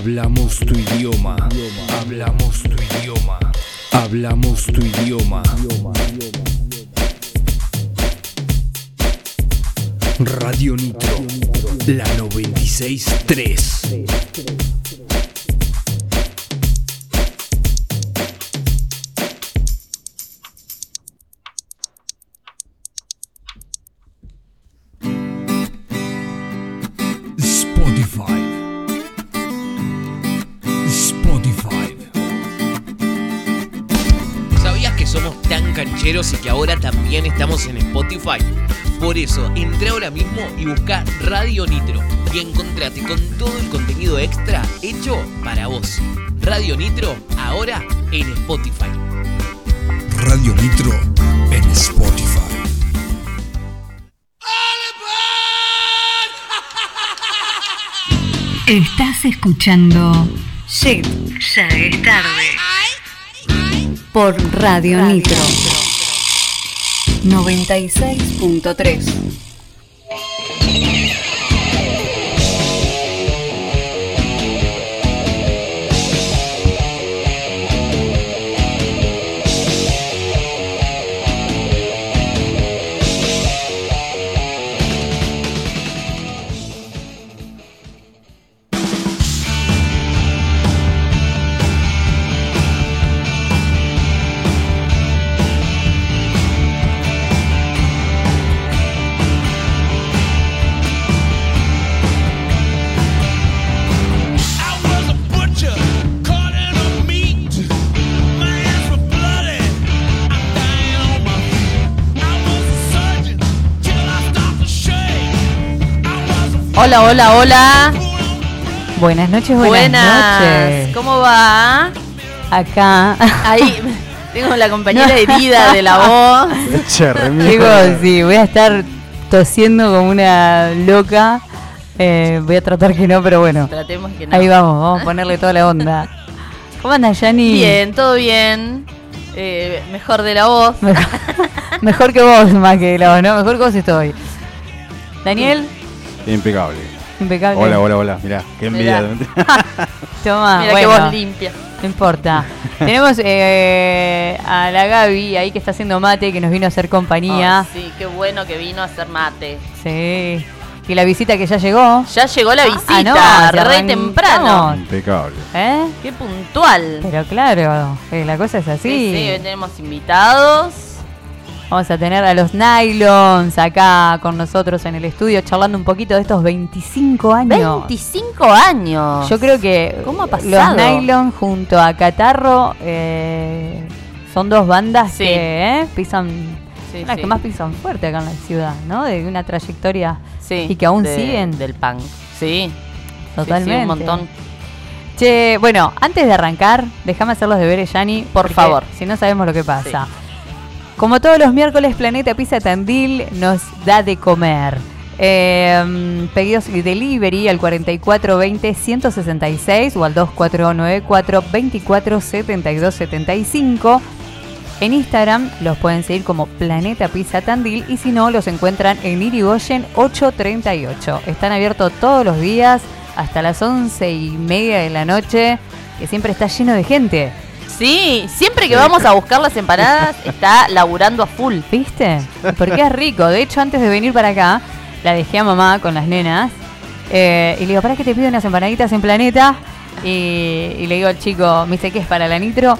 Hablamos tu idioma. Hablamos tu idioma. Hablamos tu idioma. Radio Nitro, la 963. Cancheros y que ahora también estamos en Spotify? Por eso, entra ahora mismo y busca Radio Nitro y encontrate con todo el contenido extra hecho para vos. Radio Nitro, ahora en Spotify. Radio Nitro en Spotify. Estás escuchando Shit, ya es tarde. Por Radio Nitro 96.3. Hola, hola, hola. Buenas noches, buenas, Buenas. noches. ¿Cómo va? Acá. Ahí tengo la compañera herida de la voz. Chicos, sí, voy a estar tosiendo como una loca. Eh, voy a tratar que no, pero bueno. Tratemos que no. Ahí vamos, vamos a ponerle toda la onda. ¿Cómo andas, Yani? Bien, todo bien. Eh, mejor de la voz. Mejor, mejor que vos, más que la voz, ¿no? Mejor que vos estoy. Daniel, Impecable. impecable. Hola, hola, hola. Mirá, qué envidia. Toma, Mira que bueno, voz limpia. no importa. Tenemos eh, a la Gaby ahí que está haciendo mate, que nos vino a hacer compañía. Ay, sí, qué bueno que vino a hacer mate. Sí. Y la visita que ya llegó. Ya llegó la visita, Ah, no, re arrancamos. temprano. Impecable. ¿Eh? Qué puntual. Pero claro, eh, la cosa es así. Sí, sí, hoy tenemos invitados. Vamos a tener a los Nylons acá con nosotros en el estudio charlando un poquito de estos 25 años. 25 años. Yo creo que ¿Cómo ha los pasado? Nylon junto a Catarro eh, son dos bandas Sí. que eh, pisan, Sí, las sí. que más pisan fuerte acá en la ciudad, ¿no? De una trayectoria Sí, y que aún de- siguen. Del punk. Sí. Totalmente. Un montón. Che, bueno, antes de arrancar, déjame hacer los deberes, Yani. Por porque favor. Si no sabemos lo que pasa. Como todos los miércoles, Planeta Pizza Tandil nos da de comer. Eh, pedidos y delivery al 4420-166 o al 2494-247275. En Instagram los pueden seguir como Planeta Pizza Tandil y si no, los encuentran en Irigoyen 838. Están abiertos todos los días hasta las 11 y media de la noche, que siempre está lleno de gente. Sí, siempre que vamos a buscar las empanadas está laburando a full. ¿Viste? Porque es rico. De hecho, antes de venir para acá, la dejé a mamá con las nenas. eh, y le digo, ¿para qué te pido unas empanaditas en Planeta? Y, y le digo al chico, me dice, ¿qué es para la nitro?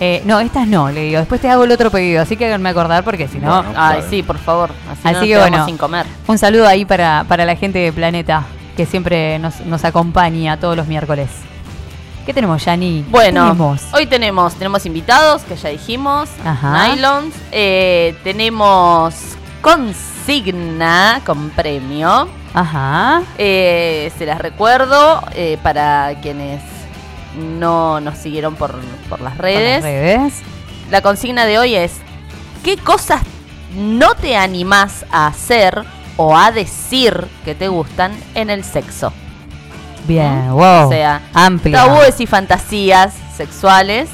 Eh, no, estas no, le digo. Después te hago el otro pedido. Así que háganme acordar porque si no... Bueno. Ay, Claro. sí, por favor. Así, que bueno. sin comer. Un saludo ahí para, para la gente de Planeta, que siempre nos, nos acompaña todos los miércoles. ¿Qué tenemos, Yani? ¿Qué Bueno, tenemos? hoy tenemos, tenemos invitados, que ya dijimos, Ajá. nylons, eh, tenemos consigna con premio, Ajá. Eh, se las recuerdo eh, para quienes no nos siguieron por, por las Por redes. las redes. La consigna de hoy es, ¿qué cosas no te animás a hacer o a decir que te gustan en el sexo? Bien, wow. O sea, amplia. tabúes y fantasías sexuales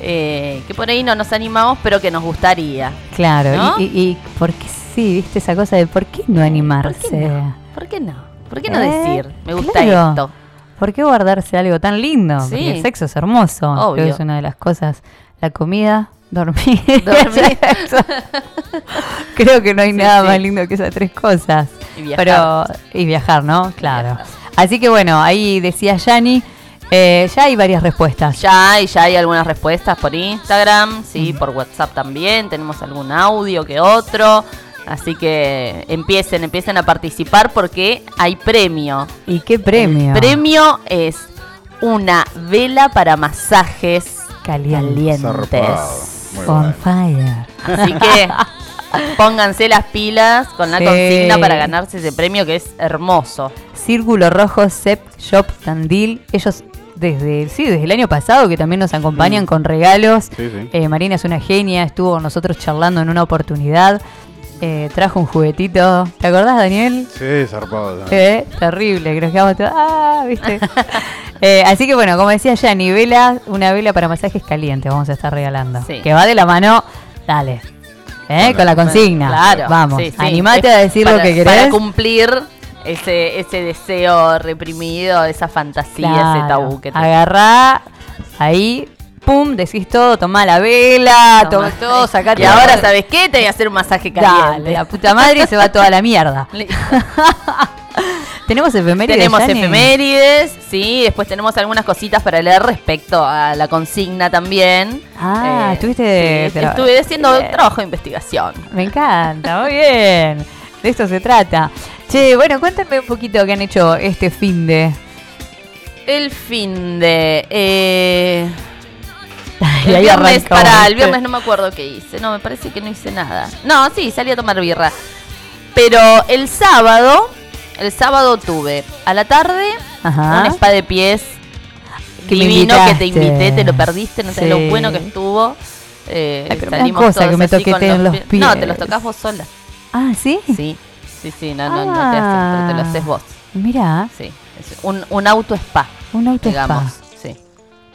eh, que por ahí no nos animamos, pero que nos gustaría. Claro, ¿No? y, y, y por qué sí, viste esa cosa de por qué no animarse. ¿Por qué no? ¿Por qué no? ¿Por qué no Eh, decir? Me gusta claro. esto. ¿Por qué guardarse algo tan lindo? Sí. Porque el sexo es hermoso. Creo que Obvio. es una de las cosas. La comida, dormir. Dormir. Creo que no hay Sí, nada sí. más lindo que esas tres cosas. Y viajar. Pero, y viajar, ¿no? Claro. viajar. Así que bueno, ahí decía Yani, eh, ya hay varias respuestas. Ya hay, ya hay algunas respuestas por Instagram, sí, por WhatsApp también, tenemos algún audio que otro. Así que empiecen, empiecen a participar porque hay premio. ¿Y qué premio? El premio es una vela para masajes Caliente. Zarpado. Muy On bueno. fire. Así que pónganse las pilas con la Sí. consigna para ganarse ese premio que es hermoso. Círculo Rojo, Sep Shop Tandil. Ellos desde, sí, desde el año pasado que también nos acompañan Mm. con regalos. Sí, sí. Eh, Marina es una genia, estuvo con nosotros charlando en una oportunidad. Eh, trajo un juguetito. ¿Te acordás, Daniel? Sí, zarpado. Eh, terrible, que nos quedamos todos. Ah, viste. Eh, así que bueno, como decía Yani, vela, una vela para masajes calientes vamos a estar regalando. Sí. Que va de la mano, dale. Eh, con la consigna. Claro. Vamos, sí, sí. animate Es a decir para- lo que querés. Para cumplir ese, ese deseo reprimido, esa fantasía, ese tabú que tenés. Agarrá, ahí, pum, decís todo, tomá la vela, Toma. toma todo, sacate Y ahora, ¿sabes qué? Te voy a hacer un masaje caliente. Dale, la puta madre y se va toda la mierda. Tenemos efemérides. Tenemos efemérides, sí, después tenemos algunas cositas para leer respecto a la consigna también. Ah, Eh, estuviste sí, estuve haciendo Bien. trabajo de investigación. Me encanta, muy bien. De esto se trata. Che, bueno, cuéntame un poquito qué han hecho este fin de. El fin de. eh, Y el ahí viernes, para, el viernes no me acuerdo qué hice. No, me parece que no hice nada. No, sí, salí a tomar birra. Pero el sábado, el sábado tuve a la tarde Ajá. un spa de pies Que me divino que te invité, te lo perdiste, no sé Sí. lo bueno que estuvo. Eh, me salimos cosa que todos me así con toqueteen los pies. No, te los tocas vos sola. Ah, ¿sí? Sí, sí, sí, no, no, no te haces, te lo haces vos. Mira, Sí, es un, un auto spa, un auto digamos. spa.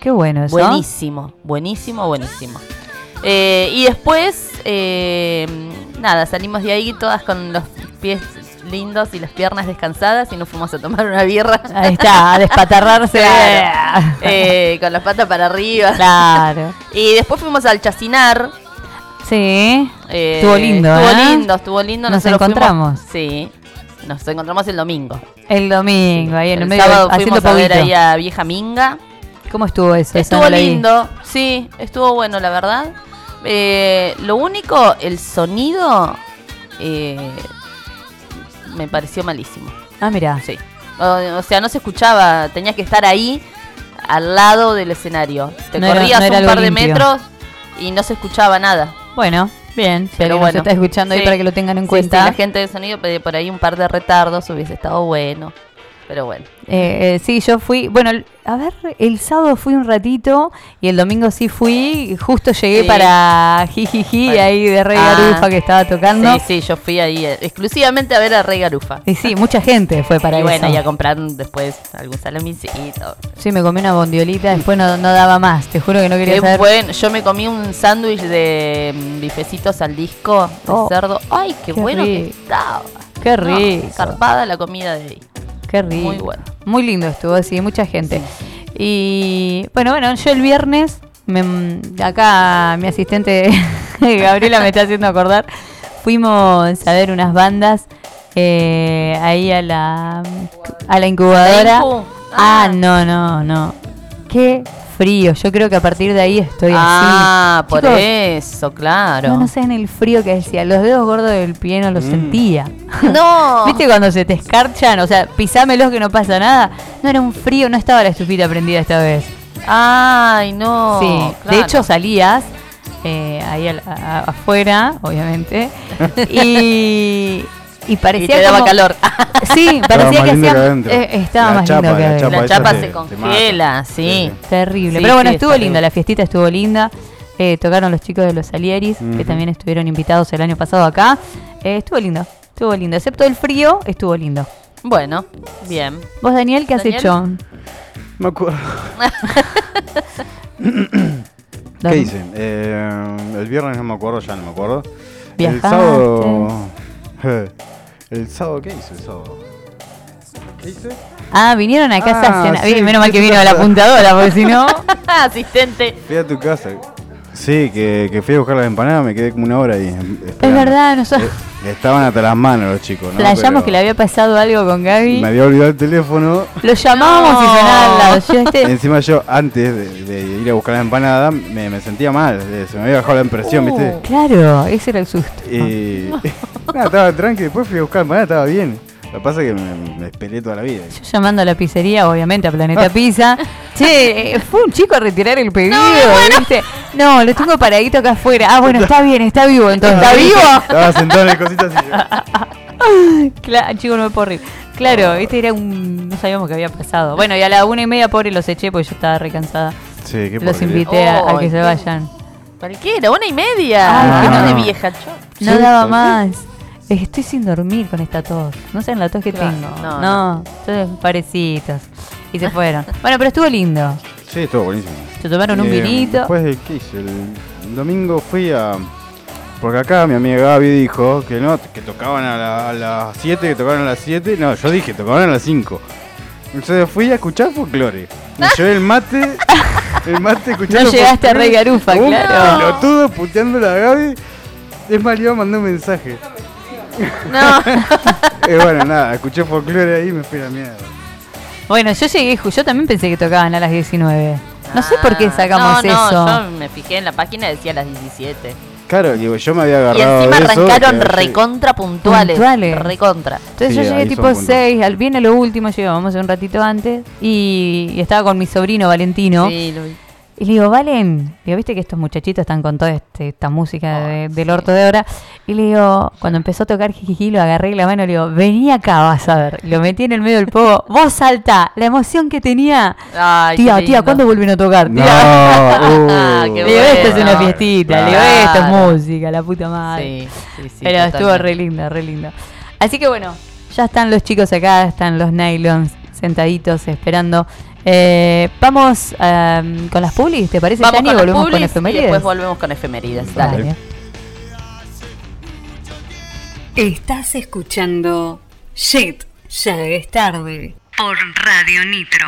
Qué bueno eso. Buenísimo, buenísimo, buenísimo. Eh, y después, eh, nada, salimos de ahí todas con los pies lindos y las piernas descansadas y nos fuimos a tomar una birra. Ahí está, a despatarrarse. Claro. Eh, con las patas para arriba. Claro. Y después fuimos al chacinar. Sí. eh, Estuvo lindo, Estuvo lindo, estuvo lindo. Nos nosotros fuimos- encontramos. sí, nos encontramos el domingo. El domingo, ahí en el, el medio, sábado haciendo fuimos a ver ahí a Vieja Minga. ¿Cómo estuvo eso? Eso Estuvo no lo vi. lindo, sí, estuvo bueno, la verdad. Eh, lo único, el sonido eh, me pareció malísimo. Ah, mira. Sí. O, o sea, no se escuchaba, tenías que estar ahí al lado del escenario. Te No era- corrías no era un algo par de limpio. metros y no se escuchaba nada. Bueno, bien. Si Pero bueno. nos está escuchando ahí Sí. para que lo tengan en Sí, cuenta. sí, la gente de sonido pedía por ahí un par de retardos, hubiese estado bueno. Pero bueno. Eh, eh, sí, yo fui, bueno, a ver, el sábado fui un ratito y el domingo sí fui, y justo llegué Sí. para Jijiji, Bueno. ahí de Rey Ah. Garufa que estaba tocando. Sí, sí, yo fui ahí eh, exclusivamente a ver a Rey Garufa. Y sí, mucha gente fue para y bueno, eso. y a comprar después algún salamicito. Sí, me comí una bondiolita, después no, no daba más, te juro que no quería Qué saber. bueno, yo me comí un sándwich de mm, bifecitos al disco de Oh, cerdo. Ay, qué, qué bueno que rico. estaba. Qué No, rico. zarpada la comida de ahí. Qué rico. Muy bueno. Muy lindo estuvo, sí, mucha gente. Y bueno, bueno, yo el viernes, me- acá mi asistente Gabriela me está haciendo acordar, fuimos a ver unas bandas eh, ahí a la, a la incubadora. Ah, Ah. no, no, no. Qué frío. Yo creo que a partir de ahí estoy ah, así. por Chicos, eso, claro. No, no sé en el frío que decía. Los dedos gordos del pie no los Mm. sentía. No. ¿Viste cuando se te escarchan? O sea, pisámelos que no pasa nada. No era un frío, no estaba la estufita prendida esta vez. Ay, no. sí, de hecho salías eh, ahí al- a- afuera, obviamente, y, y parecía Y te daba como- calor. Sí, parecía que adentro. eh, estaba La más chapa, lindo que la chapa La chapa se congela, sí. Terrible. Sí, Pero bueno, sí, estuvo linda, bien. la fiestita estuvo linda. Eh, tocaron los chicos de los Salieris, que también estuvieron invitados el año pasado acá. Eh, estuvo lindo, estuvo lindo. Excepto el frío, estuvo lindo. Bueno, bien. ¿Vos, Daniel, qué has hecho? Me acuerdo. ¿Qué hice? Eh, el viernes no me acuerdo, ya no me acuerdo. El Viajaste. sábado. El sábado, ¿qué hice el sábado? ¿Qué hice? Ah, vinieron a casa Ah, a cenar. sí, menos mal que vino a la apuntadora, porque si no. Asistente. Fui a tu casa. Sí, que, que fui a buscar las empanadas, me quedé como una hora ahí. em, Es verdad, nosotros Eh, estaban hasta las manos los chicos, ¿no? Pero que le había pasado algo con Gaby. Me había olvidado el teléfono. Lo llamábamos y No. sonaba al lado. Yo este. Encima yo, antes de, de ir a buscar las empanadas, me, me sentía mal. eh, Se me había bajado la impresión, Uh. ¿viste? Claro, ese era el susto. Y. nada, estaba tranqui. Después fui a buscar empanadas, estaba bien. Lo que pasa es que me, me esperé toda la vida. Yo llamando a la pizzería, obviamente a Planeta Pizza. Che, eh, fue un chico a retirar el pedido, ¿viste? No, lo tengo paradito acá afuera. Ah, bueno, está bien, está vivo entonces. ¿Está vivo? Estaba sentado en el cosito así. Claro, chico, no me puedo reír. Claro, este era un. No sabíamos qué había pasado. Bueno, y a la una y media, pobre, los eché porque yo estaba recansada. Sí, qué Los porquería. invité a, a que se qué- vayan. Cualquiera, una y media. Ay, no no. de vieja, yo. No Sí, daba ¿por qué? más. Estoy sin dormir con esta tos. No sé la tos que Claro, tengo. no, No, entonces parecitos. Y se fueron. bueno, pero estuvo lindo. Sí, estuvo buenísimo. Se tomaron un Eh, vinito. Después, de- ¿qué hice? El, domingo fui a. Porque acá mi amiga Gaby dijo que no, que tocaban a, la- a las 7, que tocaban a las 7. No, yo dije, tocaban a las 5. Entonces fui a escuchar folclore. Me llevé el mate, el mate escuchando No llegaste a Rey Garufa, claro. pelotudo puteando a Gaby. Es más, le iba a mandar un mensaje. No. Eh, bueno, nada, escuché folclore ahí y me fui a la mierda. Bueno, yo llegué, ju- yo también pensé que tocaban a las 19. No sé por qué Ah, sacamos no, eso. No, yo me fijé en la página decía las 17. Claro, digo, yo me había Y agarrado. encima de eso, arrancaron recontra puntuales. Puntuales. Recontra. Entonces Sí, yo llegué tipo son puntos. 6, al viene lo último, llegábamos un ratito antes, y, y estaba con mi sobrino Valentino. Sí, lo vi. Y le digo, Valen, digo, viste que estos muchachitos están con toda este- esta música de- del orto de ahora. Y le digo, cuando empezó a tocar Jijiji, lo agarré la mano y le digo, vení acá, vas a ver. Y lo metí en el medio del pogo. Vos salta, la emoción que tenía. Ay, tía, tía, lindo. ¿cuándo vuelven a tocar? No, Tía. uh. Qué Le digo, esto es una fiestita, le digo, esto es música, la puta madre. Sí, sí, sí. Pero estuvo re lindo, re lindo. Así que bueno, ya están los chicos acá, están los nylons sentaditos esperando. Eh, vamos em, con las publis, ¿te parece, Vamos con las Volvemos con publis y efemérides. después volvemos con efemérides. Dale. Dale. Estás escuchando Shit, ya es tarde. Por Radio Nitro.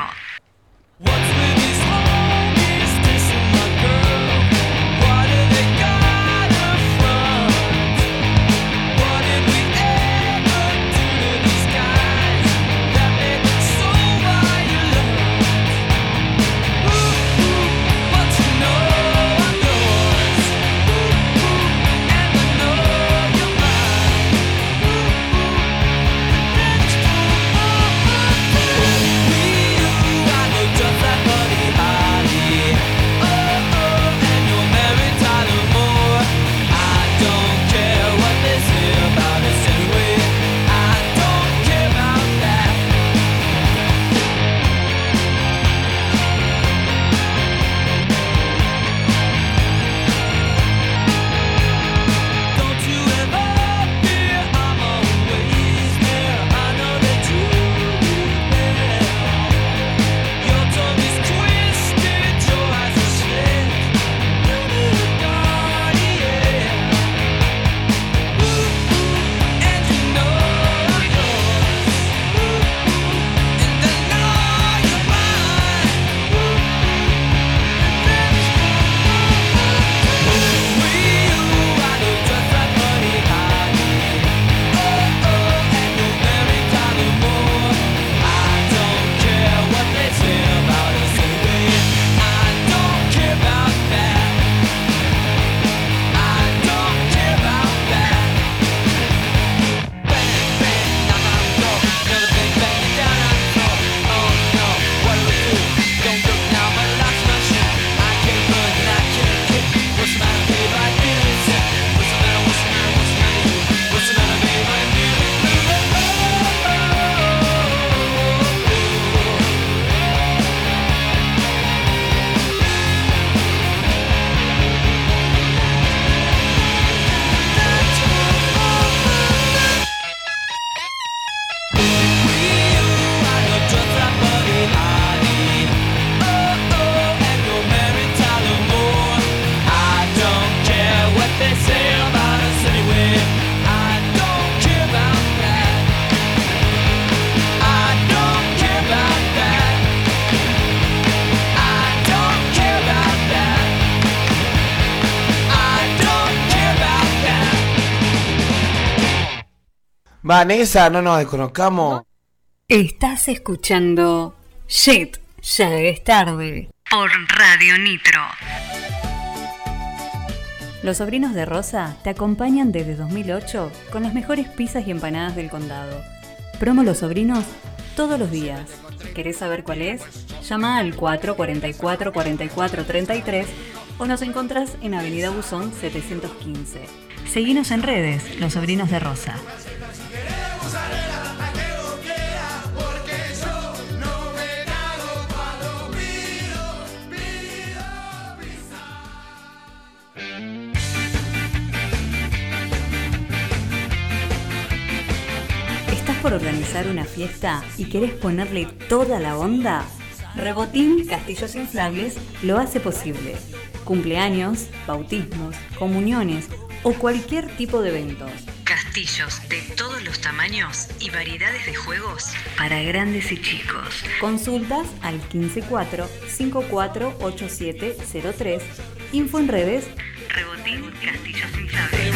Vanessa, no nos desconozcamos. Estás escuchando Shit, ya es tarde. Por Radio Nitro. Los sobrinos de Rosa te acompañan desde 2008 con las mejores pizzas y empanadas del condado. Promo Los Sobrinos todos los días. ¿Querés saber cuál es? Llama al 444 44 33 o nos encontrás en Avenida Buzón 715. Seguinos en redes, Los Sobrinos de Rosa. ¿Estás por organizar una fiesta y querés ponerle toda la onda? Rebotín Castillos Inflables lo hace posible. Cumpleaños, bautismos, comuniones o cualquier tipo de eventos. Castillos de todos los tamaños y variedades de juegos para grandes y chicos. Consultas al 154-548703. Info en redes. Rebotín Castillos Inflables.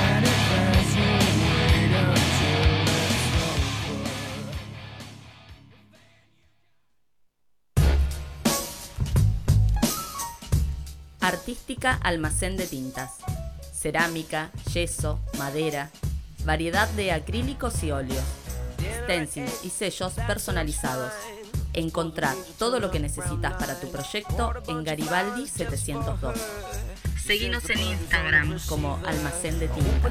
Artística Almacén de Tintas. Cerámica, yeso, madera, variedad de acrílicos y óleos, stencils y sellos personalizados. Encontrar todo lo que necesitas para tu proyecto en Garibaldi 702. Seguinos en Instagram como Almacén de Tintas.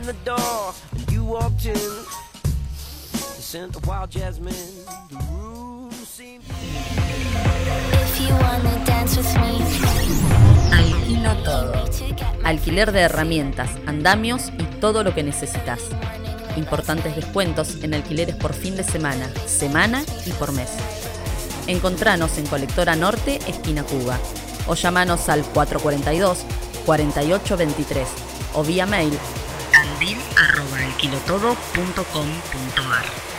Alquilo todo. Alquiler de herramientas, andamios y todo lo que necesitas. Importantes descuentos en alquileres por fin de semana, semana y por mes. Encontranos en Colectora Norte, esquina Cuba. O llamanos al 442-4823 o vía mail Tandil arroba alquilotodo.com.ar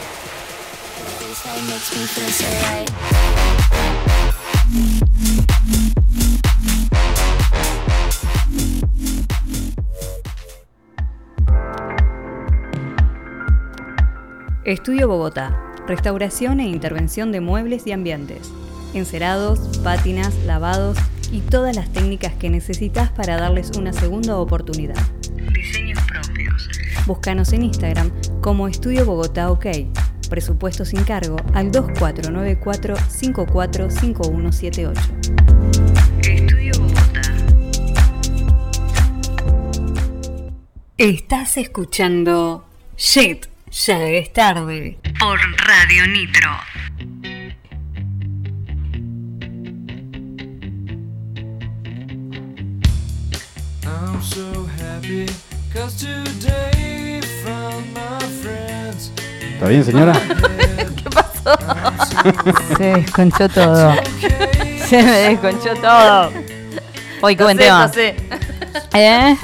Estudio Bogotá. Restauración e intervención de muebles y ambientes. Encerados, pátinas, lavados y todas las técnicas que necesitas para darles una segunda oportunidad. Diseños propios. Búscanos en Instagram como Estudio Bogotá OK. Presupuesto sin cargo al 2494 545178. Estudio Bogotá. Estás escuchando Shit, ya es tarde. Por Radio Nitro. I'm so happy, cause today found my friends. ¿Está bien, señora? Se desconchó todo. Se me desconchó todo. Uy, qué buen No sé, tema. no sé. ¿Eh?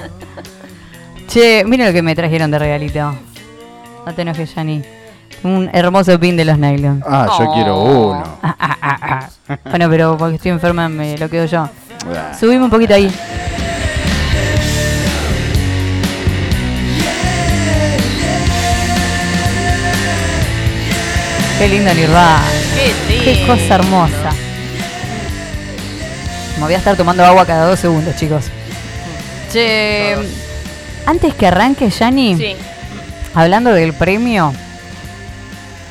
Che, mira lo que me trajeron de regalito. No te enojes, Yani. Un hermoso pin de los nylon. Ah, yo Oh. quiero uno. Ah, ah, ah, ah. Bueno, pero porque estoy enferma me lo quedo yo. Subime un poquito ahí. Qué lindo Nirvana. Qué Qué lindo. cosa hermosa. Me voy a estar tomando agua cada dos segundos, chicos. Che, antes que arranque, Yani, Sí. hablando del premio,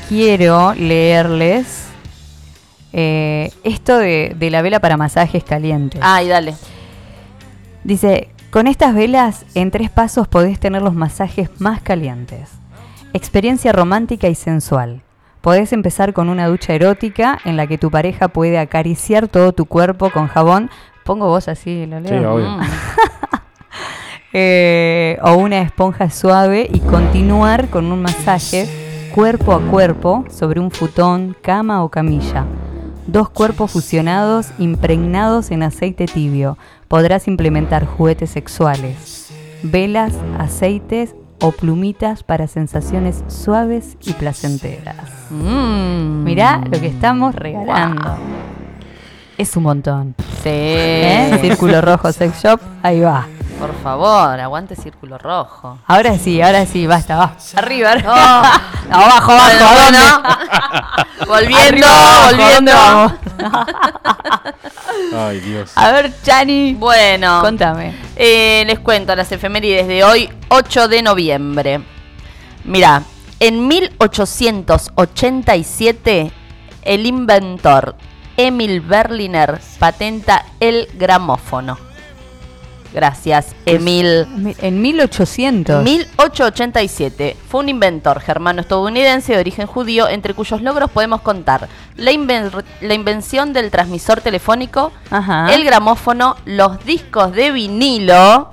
quiero leerles eh, esto de, de la vela para masajes calientes. Ay, dale. Dice, con estas velas en tres pasos podés tener los masajes más calientes. Experiencia romántica y sensual. Podés empezar con una ducha erótica en la que tu pareja puede acariciar todo tu cuerpo con jabón Pongo voz así, lo leo. Sí, obvio. Mm. Eh, o una esponja suave y continuar con un masaje cuerpo a cuerpo sobre un futón, cama o camilla. Dos cuerpos fusionados impregnados en aceite tibio. Podrás implementar juguetes sexuales, velas, aceites o plumitas para sensaciones suaves y placenteras. Mm. Mirá lo que estamos regalando. Es un montón. Sí. ¿Eh? Círculo Rojo Sex Shop, ahí va. Por favor, aguante círculo rojo. Ahora sí, ahora sí, basta, va. Arriba, arriba. Oh. abajo, abajo, volviendo, Arriba, abajo, ¿a volviendo. dónde vamos? Ay, Dios. A ver, Chani, Bueno, contame. eh, les cuento las efemérides de hoy, 8 de noviembre. Mira, en 1887, el inventor Emil Berliner patenta el gramófono. Gracias, Emil. En 1800. 1887 fue un inventor germano-estadounidense de origen judío, entre cuyos logros podemos contar la, inven- la invención del transmisor telefónico, Ajá. el gramófono, los discos de vinilo,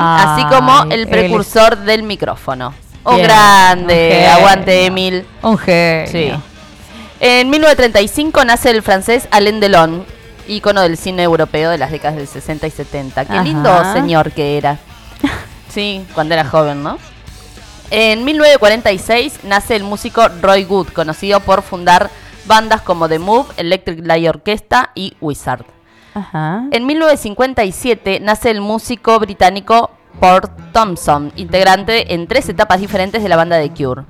así como el precursor del micrófono. ¡Oh, Bien, grande! un genio. Aguante, Emil. Un genio. Sí. En 1935 nace el francés Alain Delon, ícono del cine europeo de las décadas del 60 y 70. Qué Ajá. lindo señor que era. Sí, cuando era joven, ¿no? En 1946 nace el músico Roy Good, conocido por fundar bandas como The Move, Electric Light Orchestra y Wizard. Ajá. En 1957 nace el músico británico Port Thompson, integrante en tres etapas diferentes de la banda de Cure.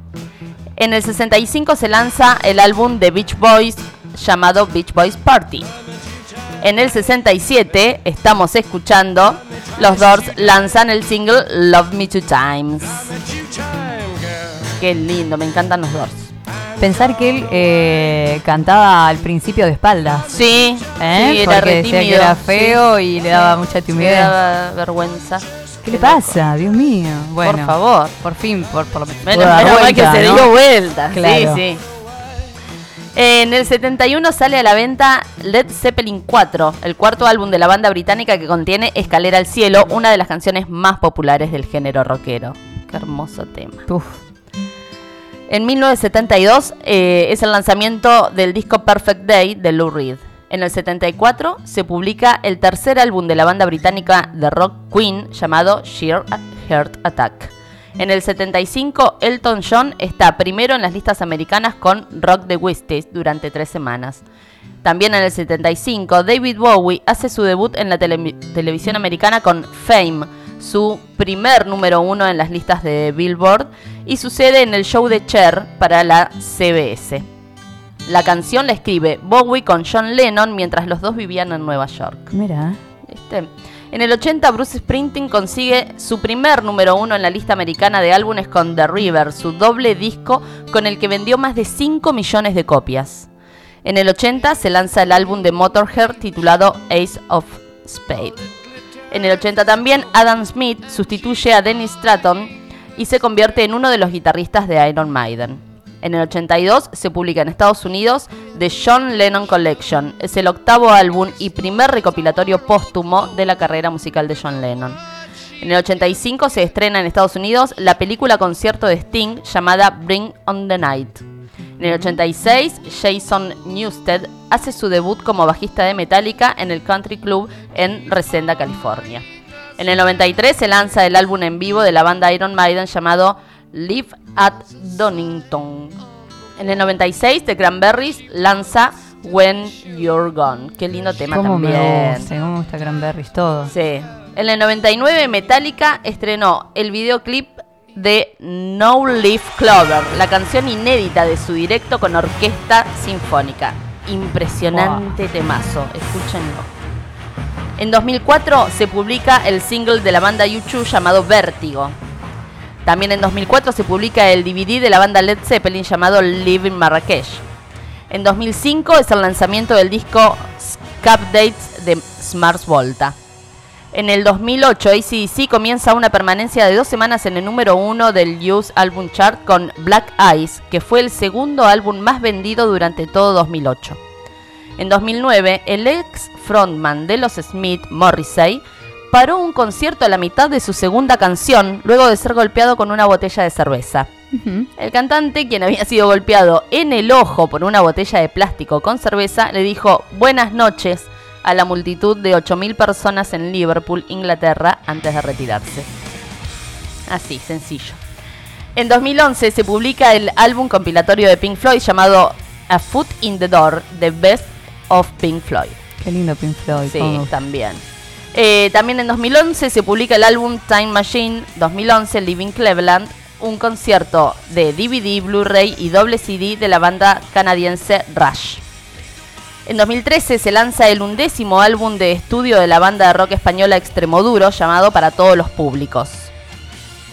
En el 65 se lanza el álbum de Beach Boys llamado Beach Boys Party. En el 67 estamos escuchando, los Doors lanzan el single Love Me Two Times. Qué lindo, me encantan los Doors. Pensar que él eh, cantaba al principio de espaldas. Sí, ¿eh? sí, era Porque decía que era sí. feo y le daba mucha timidez. daba vergüenza. ¿Qué le pasa? Dios mío. Bueno, Por favor. Por fin, por, por lo Menos, menos mal que se dio vuelta. Claro. Sí, sí. En el 71 sale a la venta Led Zeppelin 4, el cuarto álbum de la banda británica que contiene Escalera al Cielo, una de las canciones más populares del género rockero. Qué hermoso tema. Uf. En 1972 eh, es el lanzamiento del disco Perfect Day de Lou Reed. En el 74 se publica el tercer álbum de la banda británica de rock Queen llamado Sheer Heart Attack. En el 75 Elton John está primero en las listas americanas con Rock the Westies durante tres semanas. También en el 75 David Bowie hace su debut en la tele- televisión americana con Fame, su primer número uno en las listas de Billboard y sucede en el show de Cher para la CBS. La canción la escribe Bowie con John Lennon mientras los dos vivían en Nueva York. Mira. ¿Viste? En el 80 Bruce Springsteen consigue su primer número uno en la lista americana de álbumes con The River, su doble disco con el que vendió más de 5 millones de copias. En el 80 se lanza el álbum de Motorhead titulado Ace of Spades. En el 80 también Adam Smith sustituye a Dennis Stratton y se convierte en uno de los guitarristas de Iron Maiden. En el 82 se publica en Estados Unidos The John Lennon Collection. Es el octavo álbum y primer recopilatorio póstumo de la carrera musical de John Lennon. En el 85 se estrena en Estados Unidos la película concierto de Sting llamada Bring on the Night. En el 86, Jason Newsted hace su debut como bajista de Metallica en el Country Club en Resenda, California. En el 93 se lanza el álbum en vivo de la banda Iron Maiden llamado Live at Donington. En el 96, The Cranberries lanza When You're Gone. Qué lindo tema ¿Cómo me también. gusta? ¿Cómo me gusta Cranberries todo? Sí. En el 99 Metallica estrenó el videoclip de No Leaf Clover, la canción inédita de su directo con orquesta sinfónica. Impresionante temazo, escúchenlo. En 2004 se publica el single de la banda U2 llamado Vértigo. También en 2004 se publica el DVD de la banda Led Zeppelin llamado Live in Marrakech. En 2005 es el lanzamiento del disco Scap Dates de Smart Volta. En el 2008 ACDC comienza una permanencia de dos semanas en el número uno del Use Album Chart con Black Eyes, que fue el segundo álbum más vendido durante todo 2008. En 2009, el ex frontman de los Smith, Morrissey, paró un concierto a la mitad de su segunda canción luego de ser golpeado con una botella de cerveza. El cantante, quien había sido golpeado en el ojo por una botella de plástico con cerveza, le dijo buenas noches a la multitud de 8.000 personas en Liverpool, Inglaterra, antes de retirarse. Así, sencillo. En 2011 se publica el álbum compilatorio de Pink Floyd llamado A Foot in the Door, The Best of Pink Floyd. Qué lindo Pink Floyd. Sí, también. Eh, también en 2011 se publica el álbum Time Machine 2011 Living Cleveland, un concierto de DVD, Blu-ray y doble CD de la banda canadiense Rush. En 2013 se lanza el undécimo álbum de estudio de la banda de rock española Extremoduro llamado Para todos los públicos.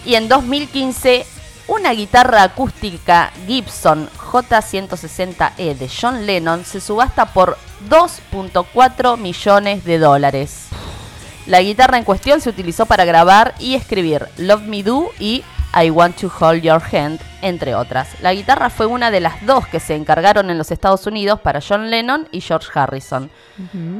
Y en 2015 una guitarra acústica Gibson J160E E de John Lennon se subasta por 2.4 millones de dólares. La guitarra en cuestión se utilizó para grabar y escribir Love Me Do y I Want to Hold Your Hand, entre otras. La guitarra fue una de las dos que se encargaron en los Estados Unidos para John Lennon y George Harrison.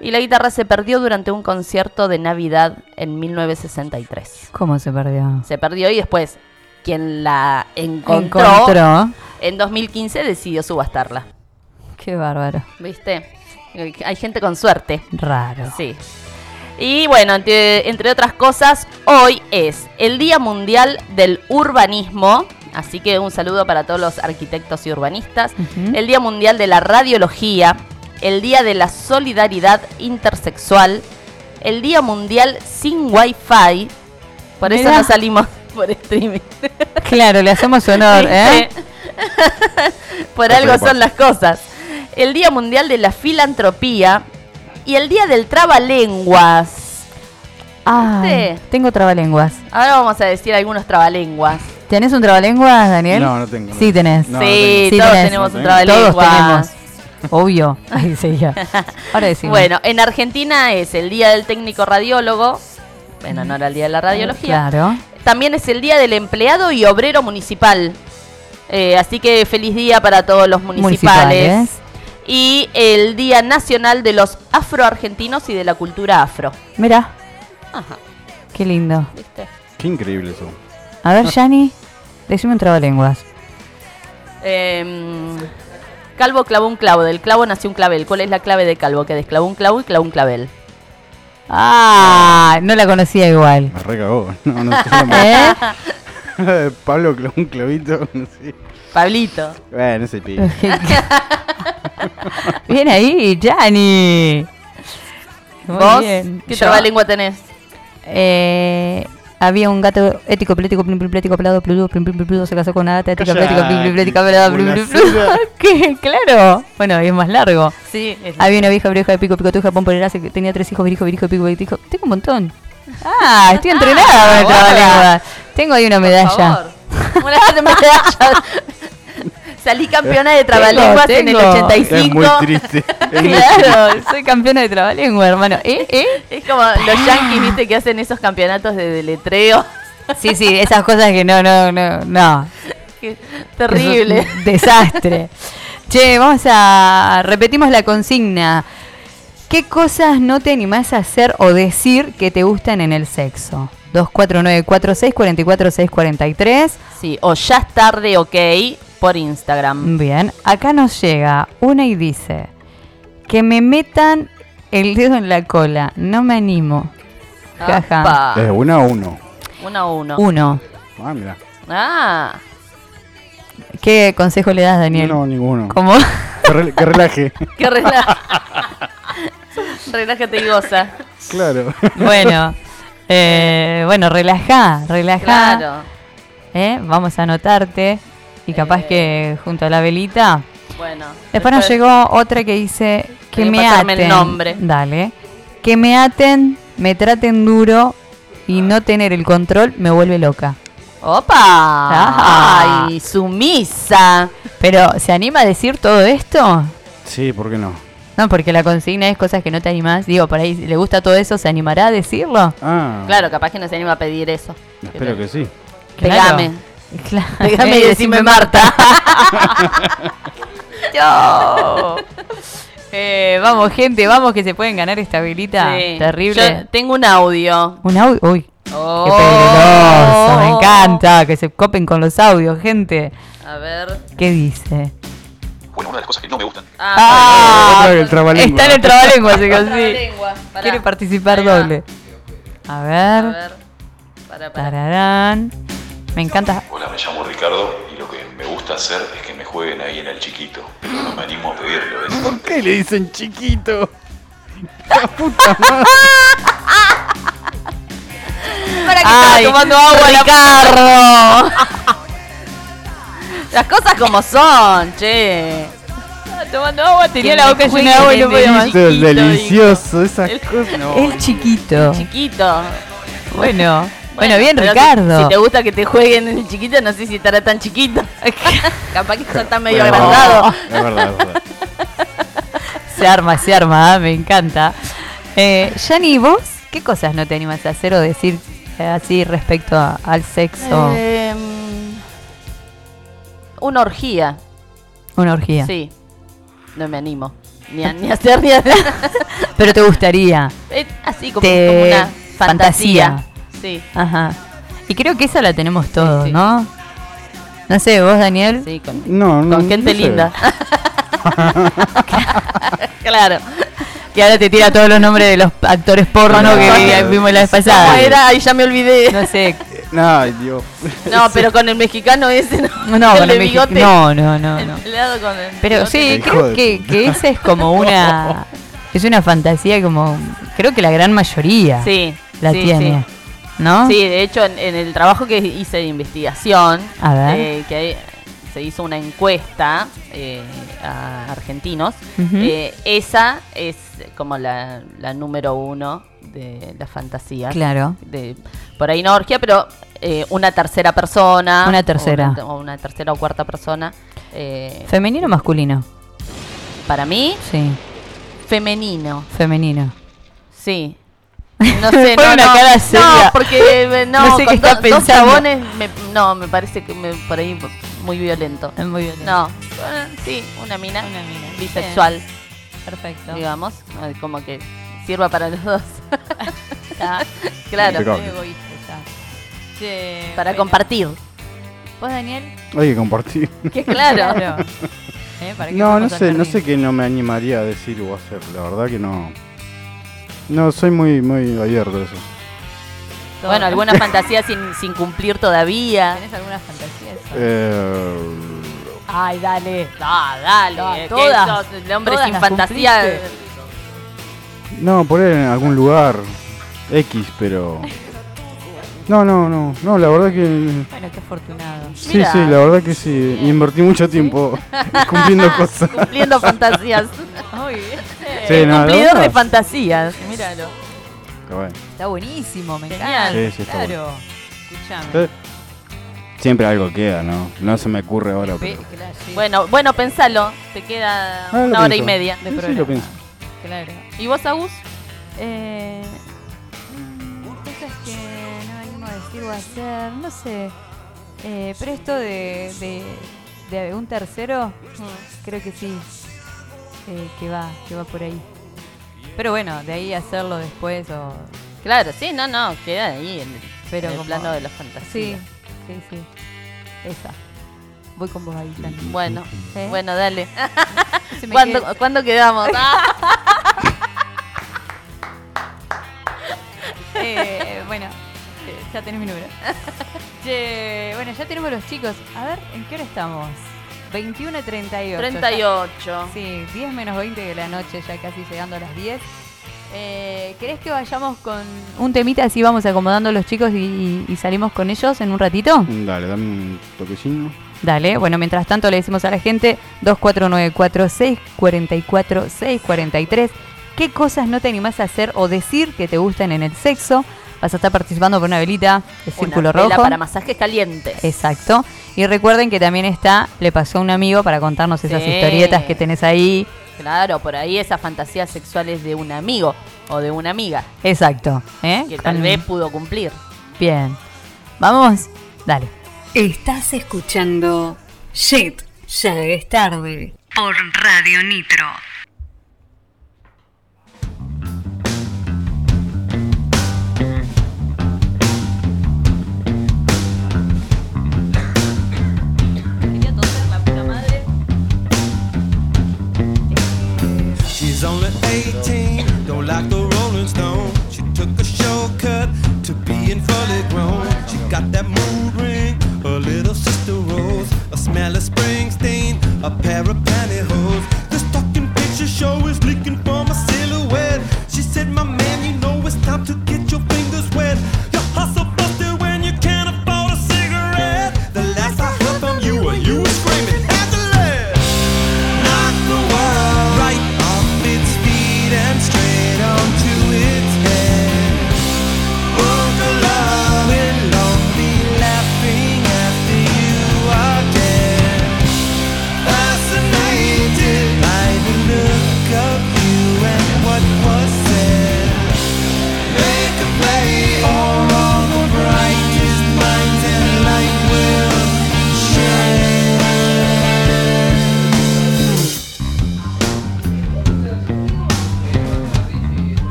Y la guitarra se perdió durante un concierto de Navidad en 1963. ¿Cómo se perdió? Se perdió y después quien la encontró, Encontró. en 2015 decidió subastarla. Qué bárbaro. ¿Viste? Hay gente con suerte. Raro. Sí. Y bueno, entre, entre otras cosas, hoy es el Día Mundial del Urbanismo. Así que un saludo para todos los arquitectos y urbanistas. El Día Mundial de la Radiología. El Día de la Solidaridad Intersexual. El Día Mundial sin Wi-Fi. Por eso no salimos por streaming. Claro, le hacemos honor, ¿eh? ¿Viste? Por algo son las cosas. El Día Mundial de la Filantropía y el Día del Trabalenguas. Ay, Sí. tengo trabalenguas. Ahora vamos a decir algunos trabalenguas. ¿Tenés un trabalenguas, Daniel? No, no tengo. no. Sí tenés. No, sí, Sí, todos tenés. tenemos un No tengo. Todos trabalenguas. tenemos. Obvio. Ahí ya. Ahora decimos. Bueno, en Argentina es el Día del Técnico Radiólogo. En honor al Día de la Radiología. Claro. También es el Día del Empleado y Obrero Municipal. Eh, así que feliz día para todos los municipales. Municipales. Y el Día Nacional de los Afroargentinos y de la Cultura Afro. Mira, Ajá, qué lindo. ¿viste? Qué increíble eso. A ver, Yani, decime un trabalenguas. Em, Calvo clavó un clavo, del clavo nació un clavel. ¿Cuál es la clave de Calvo? Que desclavó un clavo y clavó un clavel. Ah, no la conocía igual. Me recagó. No, no sé. ¿Eh? Pablo clavó un clavito. No sé. Pablito. Bueno, ese pibe. Bien ahí, Yani. Muy ¿Vos? bien. ¿Qué trabalengua tenés? eh, había un gato ético, plético, plim, plim, plético, pelado, pludo, plim, plim, plim, pludo, se casó con una gata ética, plético, plim, plim, plética, pelado, plim, plim, pludo. Buenasera. ¿Qué? Claro. Bueno, es más largo. Sí, es Había una vieja vieja de pico, pico, tuja, pomporera, que tenía tres hijos, virijo, virijo, pico, virijo. Tengo un montón. Ah, estoy entrenada el guarda. trabalengua. Tengo ahí una Por medalla. favor. Una medalla. Salí campeona de trabalenguas en el tengo. 85. Es muy triste. Es muy Claro, soy campeona de trabalengua, hermano. ¿Eh? ¿Eh? Es como los yankees, viste, que hacen esos campeonatos de deletreo. Sí, sí, esas cosas que no, no, no, no. Qué Terrible. Es desastre. che, vamos a. Repetimos la consigna. ¿Qué cosas no te animás a hacer o decir que te gustan en el sexo? 249-4644-643. Sí, o ya es tarde, ok, por Instagram. Bien, acá nos llega una y dice: Que me metan el dedo en la cola. No me animo. Jaja. Apa. ¿Es una o uno? Uno a uno. Uno. Ah, mira. Ah, ¿Qué consejo le das, Daniel? No, ninguno. ¿Cómo? Que, rel- que relaje. qué relaja. Relájate y goza. Claro. bueno, eh, bueno, relaja, relaja. Claro. ¿eh? Vamos a anotarte y capaz Eh. que junto a la velita. Bueno. Después nos llegó otra que dice que me aten. el nombre. Dale. Que me aten, me traten duro y no tener el control me vuelve loca. ¡Opa! Ajá. ¡Ay, sumisa! Pero, ¿se anima a decir todo esto? Sí, ¿por qué no? No, porque la consigna es cosas que no te animás. Digo, por ahí, le gusta todo eso, ¿se animará a decirlo? Ah. Claro, capaz que no se anima a pedir eso. Espero que sí. Pegame. Claro. Pegame y decime Marta. Yo. Eh, vamos, gente, vamos que se pueden ganar esta velita Sí. terrible. Yo tengo un audio. Un audio. Uy, qué Oh. peligroso. Me encanta que se copen con los audios, gente. A ver. ¿Qué dice? Bueno, una de las cosas que no me gustan Ah, vez el trabalengua. está en el trabalengua, consigue. Trabalengua, pará. Quiere participar doble. A A ver. ver. Para, para. Tararán. Me encanta. Hola, me llamo Ricardo y lo que me gusta hacer es que me jueguen ahí en el chiquito. Pero no me animo a pedirlo. ¿ves? ¿Por qué le dicen chiquito? Para que Ay, estaba tomando agua Ricardo. Las cosas como son, che. Tomando agua, tenía la boca llena de agua y no podía el más. Delicioso, esas El- cosas. No, El chiquito. Chiquito. Bueno, bueno, bien, Ricardo. Si, si te gusta que te jueguen en el chiquito, no sé si estará tan chiquito. Capaz que ya está medio Bueno, agrandado. Es verdad, es verdad. Se arma, se arma, ah, me encanta. Eh, Yani, ¿vos qué cosas no te animas a hacer o decir eh, así respecto a- al sexo? Em, una orgía. Una orgía. Sí. No me animo. Ni a, ni a hacer ni a Pero te gustaría. Eh, Así como, Te- como una fantasía. fantasía. Sí. Ajá. Y creo que esa la tenemos todos, sí. ¿no? No sé, vos, Daniel. Sí, con, No, no. con gente no sé. linda. claro. Que ahora te tira todos los nombres de los actores porno No, que no. vimos la vez ¿Cómo pasada. era? Ay, ya me olvidé. No sé. Dios. No, pero con el mexicano ese no. No, el con el bigote. no, no, no, no. pelado con el Pero bigote. sí, creo que, que esa es como una. Es una fantasía como. Creo que la gran mayoría Sí. la sí, tiene. Sí. ¿No? Sí, de hecho, en, en el trabajo que hice de investigación, A ver. eh, que hay- se hizo una encuesta eh, a argentinos, eh, esa es como la, la número uno de las fantasías. Claro. De, por ahí no orgía, pero eh, una tercera persona. Una tercera. O una, o una tercera o cuarta persona. eh, ¿Femenino o masculino? para mí, Sí, femenino. femenino. Sí. No sé, no, una no, cara seria. no, porque eh, no, No sé con qué está do- dos pensando. chabones, me- no, me parece que me, por ahí muy violento. Es muy bien. No, eh, sí, una mina, Una mina. bisexual, Perfecto. digamos, como que sirva para los dos. Claro, egoísta ya. Che, para bueno. compartir. ¿Vos, Daniel? Hay que compartir. Que claro. ¿Eh? ¿Para qué No, no sé, no sé qué no me animaría a decir o hacer. La verdad que no. No, soy muy, muy abierto a eso. Todo. Bueno, alguna fantasía sin, sin cumplir todavía. ¿Tenés alguna fantasía? Eh, Ay, dale. No, dale, No, que todas, sos el hombre todas sin fantasía. cumpliste. no, por ahí en algún lugar X, pero. No, no, no. No, la verdad que. Bueno, qué afortunado. Sí, sí, la verdad que sí. Invertí mucho tiempo cumpliendo cosas. Cumpliendo fantasías. Muy bien. Sí, no, Cumplidor de fantasías. Míralo. Pero bueno. Está buenísimo, me Genial. encanta. Sí, sí, está claro. Escuchame. Eh, Siempre algo queda, ¿no? No se me ocurre ahora, Pe- pero. sí. Bueno, bueno, pensalo. Te queda Ah, una hora y pienso. media Sí, de sí, programa. lo pienso. Claro. ¿Y vos, Agus? Eh, mm, cosas que no animo a decir o a hacer, no sé. Eh, pero esto de, de, de un tercero, creo que sí, eh, que va, que va por ahí. Pero bueno, de ahí hacerlo después o... Claro, sí, no, no, queda ahí en el, Pero en el como- plano de la Sí, fantasía. sí, sí. Esa. Voy con vos ahí, Tani. Bueno, ¿Eh? bueno, dale. ¿Cuándo, queda- ¿cuándo quedamos? Eh, bueno, ya tenés mi número. Che, bueno, ya tenemos los chicos. A ver, ¿en qué hora estamos? 21 38. 38. Sí, 10 menos 20 de la noche, ya casi llegando a las 10. Eh, ¿Querés que vayamos con un temita así vamos acomodando a los chicos y, y salimos con ellos en un ratito? Dale, dame un toquecino. Dale, bueno, mientras tanto le decimos a la gente 2494-644-643 qué cosas no te animás a hacer o decir que te gustan en el sexo. Vas a estar participando por una velita de círculo Una vela rojo. para masajes calientes. Exacto. Y recuerden que también está, le pasó a un amigo para contarnos esas Sí. historietas que tenés ahí. Claro, por ahí esas fantasías sexuales de un amigo o de una amiga Exacto. ¿eh? que tal Con- vez pudo cumplir. Bien. ¿Vamos? Dale. Estás escuchando Shit, ya es tarde. Por Radio Nitro. She's only 18, don't like the Rolling Stone. She took a shortcut to being fully grown. She got that mood ring, her little sister Rose, a smell of Springsteen, a pair of pantyhose.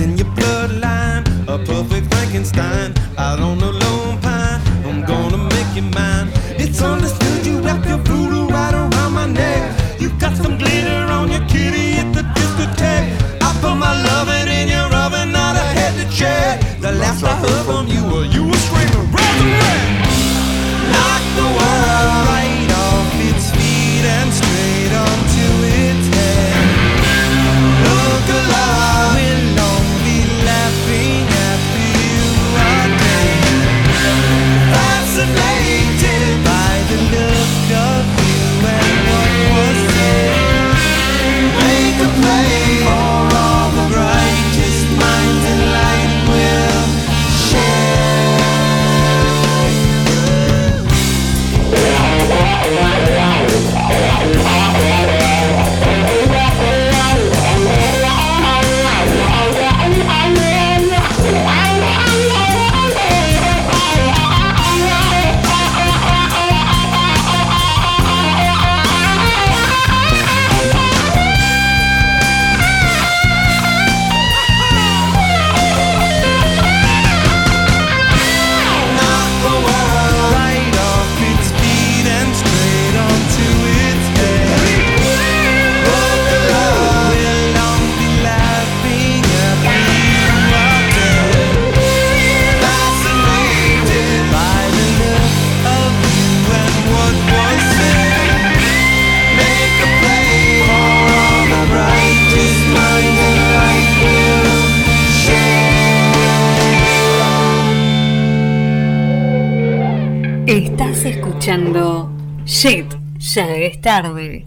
In your bloodline, a perfect Frankenstein. Out on a lone pine, I'm gonna make you mine. It's understood you wrap your voodoo right around my neck. You got some glitter on your kitty at the discotheque. I put my loving in your oven, not a head to check. The last I heard from you, were you were screaming. Tarde.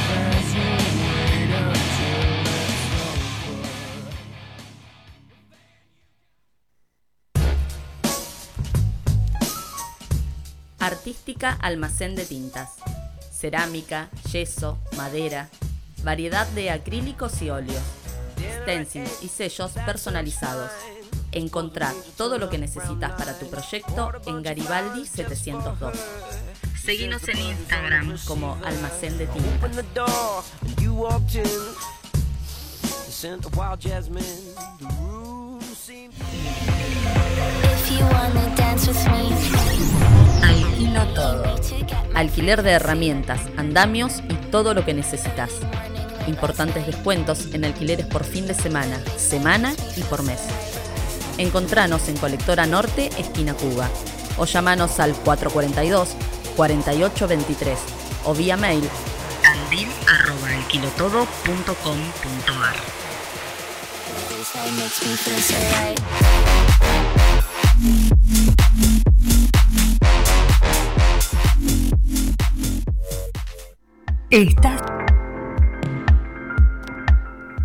Artística Almacén de Tintas. Cerámica, yeso, madera, variedad de acrílicos y óleos, stencils y sellos personalizados. Encontrar todo lo que necesitas para tu proyecto en Garibaldi 702. Seguinos en Instagram como Almacén de Tintas. Alquilo todo. Alquiler de herramientas, andamios y todo lo que necesitas. Importantes descuentos en alquileres por fin de semana, semana y por mes. Encontranos en Colectora Norte, esquina Cuba. O llamanos al 442-4823 o vía mail right. Estás.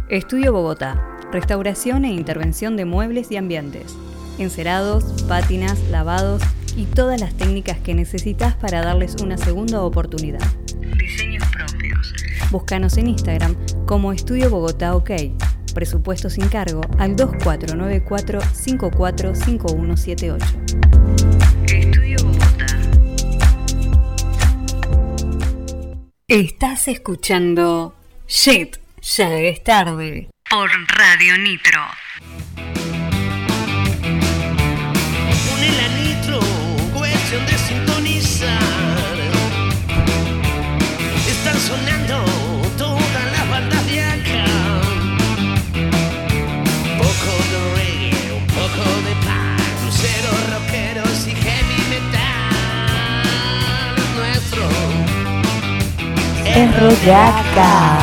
Estudio Bogotá. Restauración e intervención de muebles y ambientes. Encerados, pátinas, lavados y todas las técnicas que necesitas para darles una segunda oportunidad. Diseños propios. Búscanos en Instagram como Estudio Bogotá OK. Presupuesto sin cargo al 2494 545178. Estás escuchando Shit, ya es tarde. Por Radio Nitro. Pone la nitro, cuestión de acá.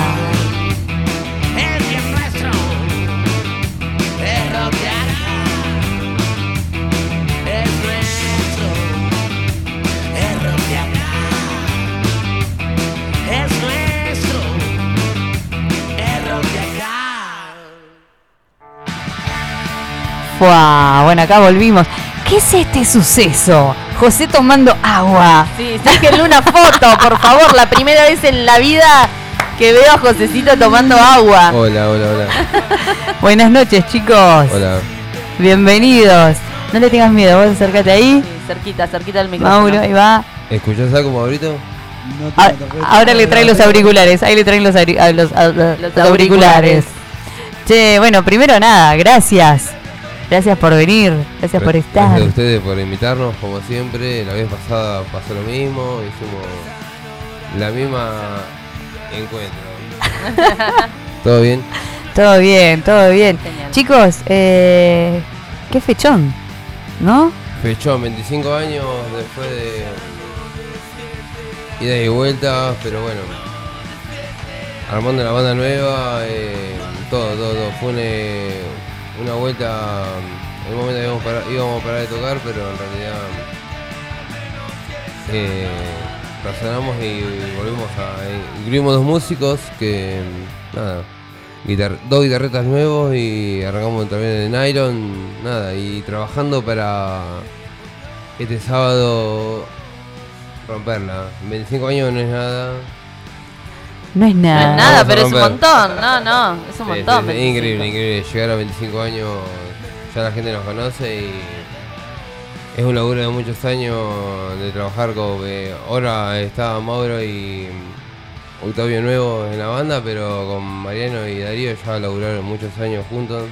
Fua, bueno, acá volvimos. ¿Qué es este suceso? José tomando agua. Sí, sáquenle una foto, por favor. La primera vez en la vida que veo a Josecito tomando agua. Hola, hola, hola. Buenas noches, chicos. Hola. Bienvenidos. No le tengas miedo, vos acércate ahí. Sí, cerquita, cerquita del micrófono. Mauro, ahí va. ¿Escuchás algo, Maurito? A- ahora le trae los auriculares. Ahí le traen los, auri- los- a- a- los auriculares. Che, bueno, primero nada, gracias. Gracias por venir, gracias por estar. Gracias a ustedes por invitarnos, como siempre. La vez pasada pasó lo mismo, hicimos la misma encuentro. ¿Todo bien? Todo bien, todo bien. Genial. Chicos, eh, qué fechón, ¿no? Fechón, 25 años después de ida y vuelta, pero bueno. Armando la banda nueva, eh, todo, todo, todo. Fue una vuelta. En un momento íbamos íbamos a parar de tocar, pero en realidad eh, razonamos y volvimos a. Incluimos dos músicos que. Nada. dos guitarretas nuevos y arrancamos también de nylon, nada, y trabajando para este sábado romperla. 25 años no es nada. No es No nada. es nada, a pero es un montón. No, no, es un Sí, montón. 25. increíble, increíble. Llegar a 25 años, ya la gente nos conoce y es un laburo de muchos años de trabajar con. eh, ahora está Mauro y Octavio Nuevo en la banda, pero con Mariano y Darío ya laburaron muchos años juntos.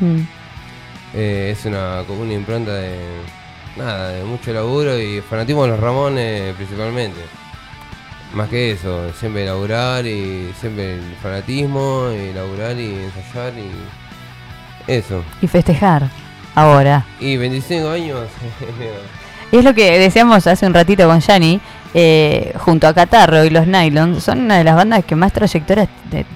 Mm. Eh, es una, como una impronta de nada, de mucho laburo y fanatismo de los Ramones principalmente. Más que eso, siempre laburar y siempre el fanatismo y laburar y ensayar y eso. Y festejar, ahora. Y 25 años, Es lo que decíamos hace un ratito con Yanni, eh, junto a Catarro y los Nylon, son una de las bandas que más trayectorias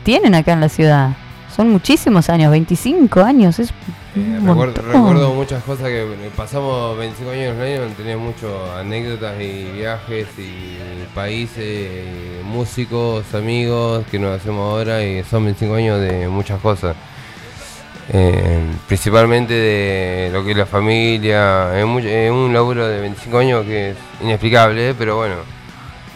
tienen acá en la ciudad. Son muchísimos años, 25 años, es un recuerdo, recuerdo muchas cosas que pasamos 25 años en el año, tenés muchas anécdotas y viajes y países, y músicos, amigos que nos hacemos ahora y son 25 años de muchas cosas. Eh, principalmente de lo que es la familia, es, es un laburo de 25 años que es inexplicable, pero bueno,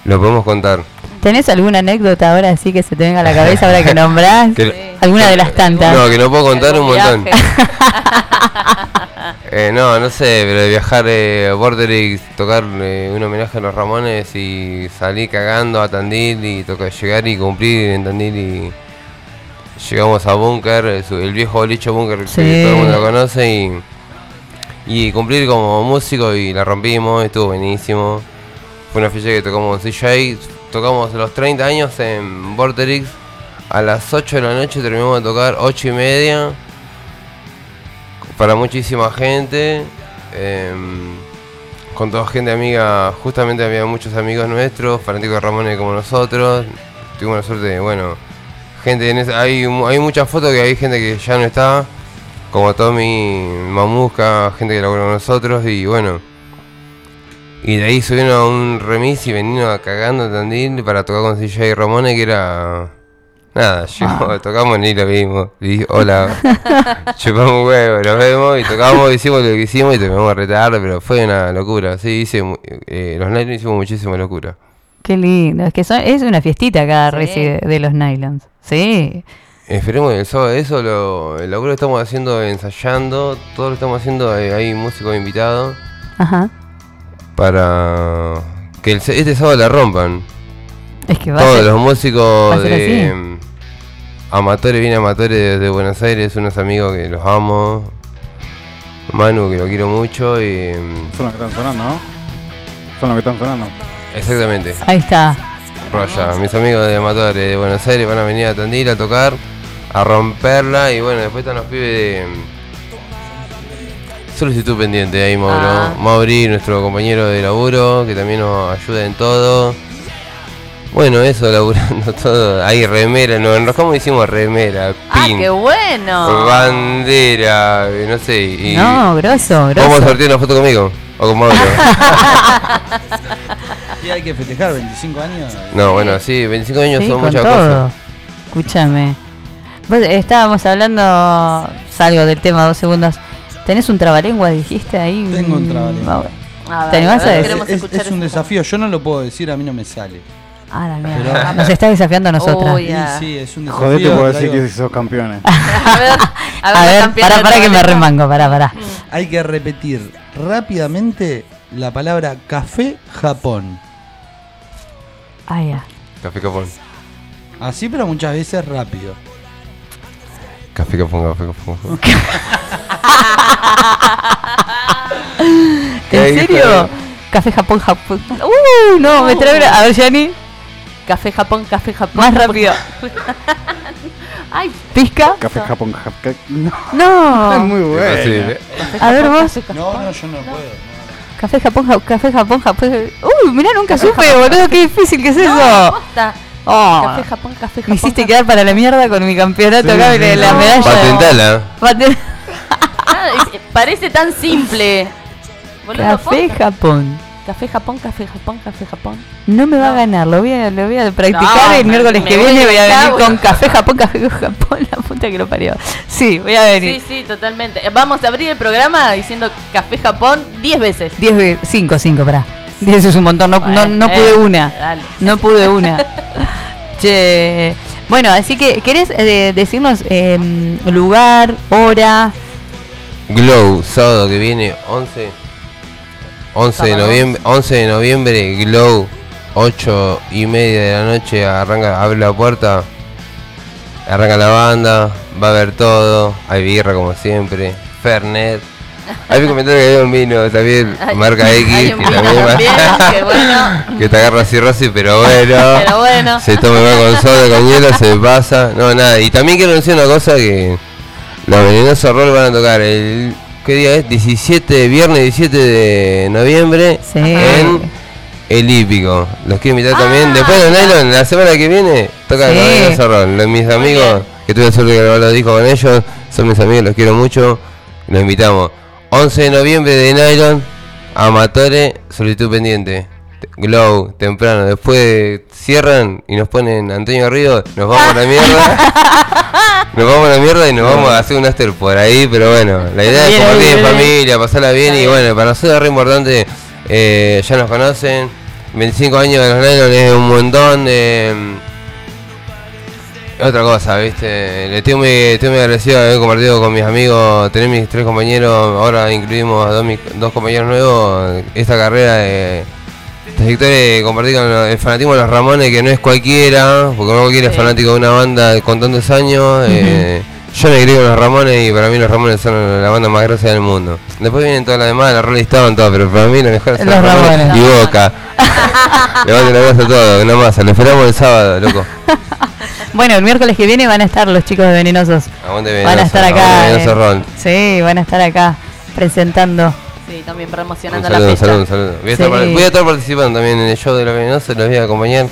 lo podemos contar. ¿Tenés alguna anécdota ahora así que se te venga a la cabeza ahora que nombrás? Que- ¿Alguna de las tantas? No, que no puedo contar un montón. Eh, no, no sé, pero de viajar eh, a Borderix, tocar eh, un homenaje a los Ramones y salir cagando a Tandil y tocar, llegar y cumplir en Tandil y llegamos a Bunker, el viejo boliche Bunker Sí. que todo el mundo lo conoce y, y cumplir como músico y la rompimos, estuvo buenísimo. Fue una fecha que tocamos CJ, tocamos los 30 años en Borderix, a las 8 de la noche terminamos de tocar 8 y media. Para muchísima gente, em, con toda gente amiga, justamente había muchos amigos nuestros, fanáticos de Ramones como nosotros, tuvimos la suerte bueno, gente en esa, hay, hay muchas fotos que hay gente que ya no está, como Tommy, Mamusca, gente que laburó con nosotros y bueno, y de ahí subieron a un remis y venían cagando a Tandil para tocar con CJ y Ramones que era... Nada, llegó, tocamos ni lo vimos. Y hola, chupamos huevo, nos vemos y tocamos, hicimos lo que hicimos y terminamos a retardo, pero fue una locura. Sí, hice, eh, los Nylon hicimos muchísima locura. Qué lindo, es que son, es una fiestita cada Sí. reci de, de los Nylons. Sí. Esperemos que el sábado eso, lo, el laburo que estamos haciendo, ensayando, todo lo estamos haciendo, eh, hay músicos invitados Ajá. Para que el, este sábado la rompan. Es que va a Todos ser- los va a músicos ser de así. mm, amatores, bien amatores de, de Buenos Aires, unos amigos que los amo. Manu, que lo quiero mucho y... mm, Son los que están sonando, ¿no? Son los que están sonando. Exactamente. Ahí está. Roya, mis amigos de amatores de Buenos Aires van a venir a Tandil a tocar, a romperla y bueno, después están los pibes de... Solicitud pendiente ahí, Mauro. Ah. Mauri, nuestro compañero de laburo, que también nos ayuda en todo. Bueno, eso, laburando todo. Ahí remera, nos enroscamos y hicimos remera, Ah, pin, qué bueno. bandera, eh, no sé. Y No, grosso, ¿Vamos a grosso. sortear una foto conmigo? ¿O con Mauro? Y hay que festejar 25 años. no, bueno, sí, 25 años Sí, son con muchas todo. cosas. Escúchame. Vos, estábamos hablando, salgo del tema dos segundos. ¿Tenés un trabalengua, dijiste ahí? Tengo un trabalengua. A ¿Te animás a ver, decir? queremos Es, escuchar es un desafío, yo no lo puedo decir, a mí no me sale. Ah, la mierda. Pero- Nos está desafiando a nosotras. Uy, Sí, ya. sí, es un desafío. Jodete por decir que sos campeones. A ver, a ver, A para, que me remango, para, para. Hay que repetir rápidamente la palabra café Japón. Ah, ya. Café Capón. Así, pero muchas veces rápido. Café Japón, café Japón. ¿En serio? Café Japón, Japón. Uh, no, me trae A ver, Yani. Café Japón, café Japón. Más rápido. Ay, ¿Pisca? Café Japón, Japón. No. No. Es muy bueno. A ver vos. No, no, yo no puedo. Café Japón, Ja- Café Japón, Japón. Uy, mirá, nunca supe, boludo, qué difícil que es eso. Oh, Café Japón, café Japón. me hiciste quedar para la mierda con mi campeonato Sí, acá sí, y la- la medalla. Patentala. Paten- Ah, es- parece tan simple. Boludo, Café. Japón. Café Japón, café Japón, café Japón. No me va a ganar, lo voy a, lo voy a practicar No, el miércoles que viene voy a venir voy con Café Japón, Café Japón, la puta que lo parió. Sí, voy a venir. Sí, sí, totalmente. Vamos a abrir el programa diciendo Café Japón 10 veces. 10 ve- 5, 5, pará. 10 es un montón, no, no, Bueno, no eh, pude una. dale. No pude una. che. Bueno, así que, ¿querés eh, decirnos em, lugar, hora? Glow, sábado que viene, 11. 11 de noviembre, 11 de noviembre, Glow, 8 y media de la noche, arranca, abre la puerta, arranca la banda, va a haber todo, hay birra como siempre, Fernet. Hay que comentar que hay un vino también, Hay- marca X, un que también que bueno. que te agarra cirrosis, pero bueno. Pero bueno. Se toma con soda, con hielo, se pasa. No, nada. Y también quiero decir una cosa que los venenosos rol van a tocar el... ¿Qué día es? 17, viernes 17 de noviembre Sí. en el hípico. Los quiero invitar también. Después de Nylon, la semana que viene, toca Sí. rol. Los, mis amigos, que tuve la suerte de grabar los discos con ellos, son mis amigos, los quiero mucho. Los invitamos. 11 de noviembre de Nylon, Amatore, solicitud pendiente. Glow, temprano. Después cierran y nos ponen Antonio Garrido, nos vamos a la mierda. Nos vamos a la mierda y nos vamos a hacer un after por ahí, pero bueno, la idea es Bien, compartir en bien, bien. familia, pasarla bien y bueno, para nosotros es re importante, eh, ya nos conocen, 25 años de los Nylon es un montón de... Otra cosa, viste, le estoy muy, estoy muy agradecido de haber compartido con mis amigos, tener mis tres compañeros, ahora incluimos a dos, mis- dos compañeros nuevos, esta carrera de trayectoria de compartir con el fanatismo de los Ramones, que no es cualquiera, porque no cualquiera es fanático de una banda con tantos años. eh, yo me crié con los Ramones y para mí los Ramones son la banda más grande del mundo. Después vienen todas las demás, la Rolling Stone, todo, pero para mí lo mejor son Los los Ramones, Ramones. y Boca. Levanten la cabeza a todo, una más, lo esperamos el sábado, loco. Bueno, el miércoles que viene van a estar los chicos de Venenosos. Aguante Van a Venenoso, estar acá. Venenoso eh. Sí, van a estar acá presentando. Sí, también promocionando la saludo, fecha. saludo, saludo. Voy a, estar, Sí. par- voy a estar participando también en el show de los venenosos, los voy a acompañar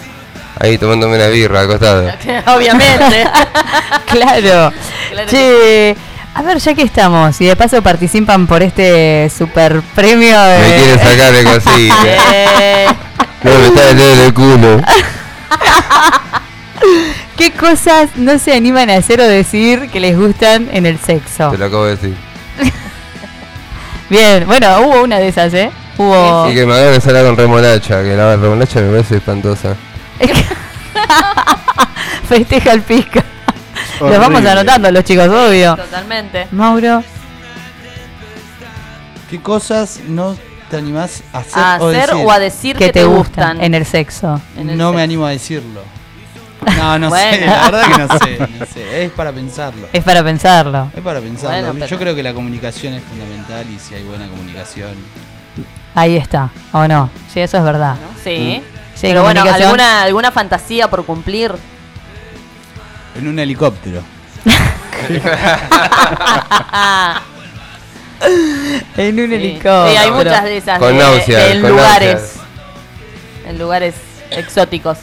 ahí tomándome una birra al costado. Obviamente. claro. Claro Che, a ver, ya que estamos y de paso participan por este super premio de... Me quieren sacar de cosita. Eh, No me está en el culo. ¿Qué cosas no se animan a hacer o decir que les gustan en el sexo? Te lo acabo de decir. Bien, bueno, hubo una de esas, ¿eh? Hubo... Y que me hagan ensalada con remolacha, que la remolacha me parece espantosa. Festeja el pisca. Los vamos anotando los chicos, obvio. totalmente. Mauro. ¿Qué cosas no te animás a hacer, A o hacer decir? o a decir que que te te gustan gustan. en el sexo. En el No me animo a decirlo. No, no sé, la verdad que no sé, no sé. Es para pensarlo. Es para pensarlo. Es para pensarlo. Bueno, pero- Yo creo que la comunicación es fundamental y si hay buena comunicación. Ahí está, ¿o no? Sí, eso es verdad. Sí. Sí, Pero bueno, alguna, alguna fantasía por cumplir. En un helicóptero. En un Sí. helicóptero. Sí, hay muchas de esas. Con de, náuseas, de con lugares. náuseas. En lugares exóticos.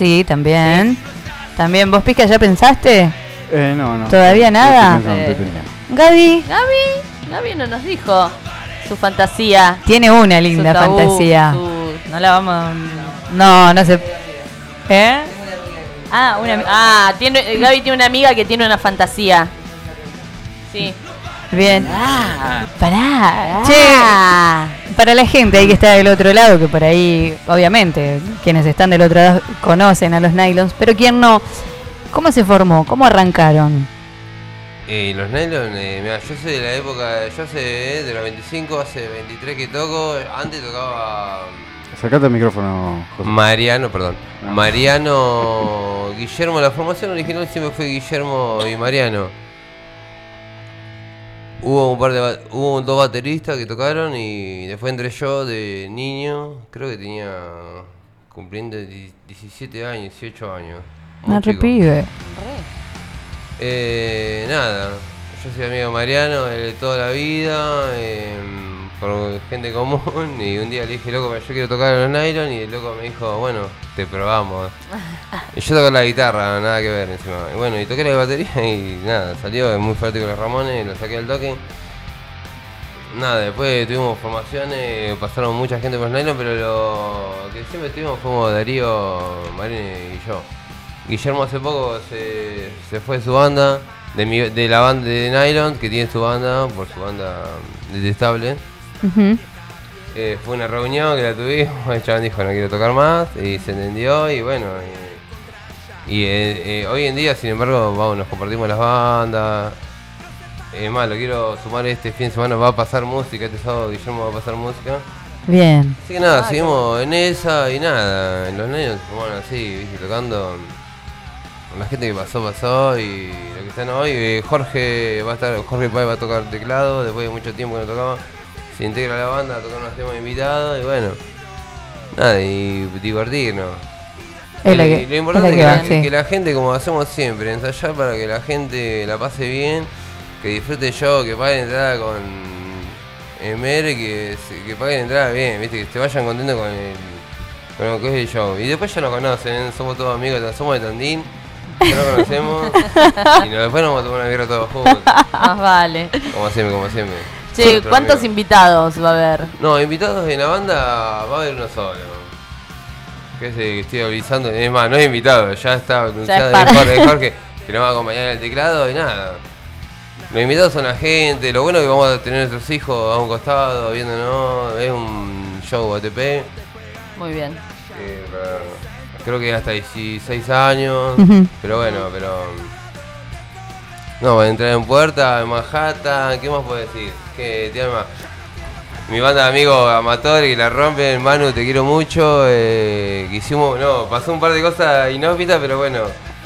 Sí, también. También, ¿vos Pisca ya pensaste? Eh, no, no. ¿Todavía nada? Eh. Gaby Gaby, Gaby no nos dijo su fantasía. tiene una linda su tabú, fantasía. su- No la vamos. No, no sé. ¿Eh? Ah, una. Ah, tiene, Gaby tiene una amiga que tiene una fantasía. Sí. Bien. Ah. Pará. Che, para la gente ahí que está del otro lado, que por ahí, obviamente, quienes están del otro lado conocen a los nylons, pero quien no, ¿cómo se formó? ¿Cómo arrancaron? Y los nylon, eh, mira, yo soy de la época, yo sé de los 25, hace 23 que toco, antes tocaba Sacate el micrófono, José. Mariano, perdón, Ah. Mariano Guillermo, la formación original siempre fue Guillermo y Mariano. Hubo un par de hubo dos bateristas que tocaron y después entré yo de niño, creo que tenía cumpliendo di- 17 años, 18 años. No chico. pibe. Eh, nada, yo soy amigo de Mariano de toda la vida, eh, por gente común, y un día le dije, loco, yo quiero tocar en los nylon, y el loco me dijo, bueno, te probamos. Y yo toco la guitarra, nada que ver encima. Y bueno, y toqué la batería y nada, salió muy fuerte con los Ramones, lo saqué al toque. Nada, después tuvimos formaciones, pasaron mucha gente por los nylon, pero lo que siempre tuvimos fuimos Darío, Marine y yo. Guillermo hace poco se, se fue de su banda, de, mi- de la banda de Nylon, que tiene su banda, por su banda detestable. Eh, fue una reunión que la tuvimos, el chabón dijo no quiero tocar más, y se entendió, y bueno, y, y, eh, eh, hoy en día, sin embargo, vamos, nos compartimos las bandas. Es más, lo quiero sumar este fin de semana, va a pasar música, este sábado Guillermo va a pasar música. Bien. Así que nada, seguimos en esa y nada, en los niños, bueno, así, ¿viste? tocando con la gente que pasó, pasó y lo que están hoy. Jorge va a estar, Jorge Páez va a tocar teclado, después de mucho tiempo que no tocaba, se integra a la banda a tocar unos temas invitados y bueno, nada, y divertirnos. Es la Y que- lo importante es que, que la, va, sí. que la gente, como hacemos siempre, ensayar para que la gente la pase bien, que disfrute yo, que paguen entrada con Emer, que, que paguen entrada bien, viste, que se vayan contentos con el, con lo que es el show. Y después ya nos conocen, somos todos amigos, somos de Tandín, ya nos conocemos, y después nos vamos a tomar una birra todos juntos, Más vale. como siempre, como siempre. Che, ¿cuántos amigo. invitados va a haber? No, invitados en la banda va a haber uno solo. Que es el que estoy avisando. Es más, no es invitado, ya está anunciado es de. Jorge, de Jorge, que nos va a acompañar en el teclado y nada. Los invitados son la gente, lo bueno es que vamos a tener nuestros hijos a un costado viéndonos, es un show ATP. Muy bien. eh, creo que hasta 16 años, pero bueno, pero... No, va a entrar en puerta, en Manhattan, ¿qué más puedo decir? ¿Qué tiene más? Mi banda de amigos amatores que la rompen, Manu, te quiero mucho. Eh, que hicimos, no, pasó un par de cosas inhóspitas, pero bueno,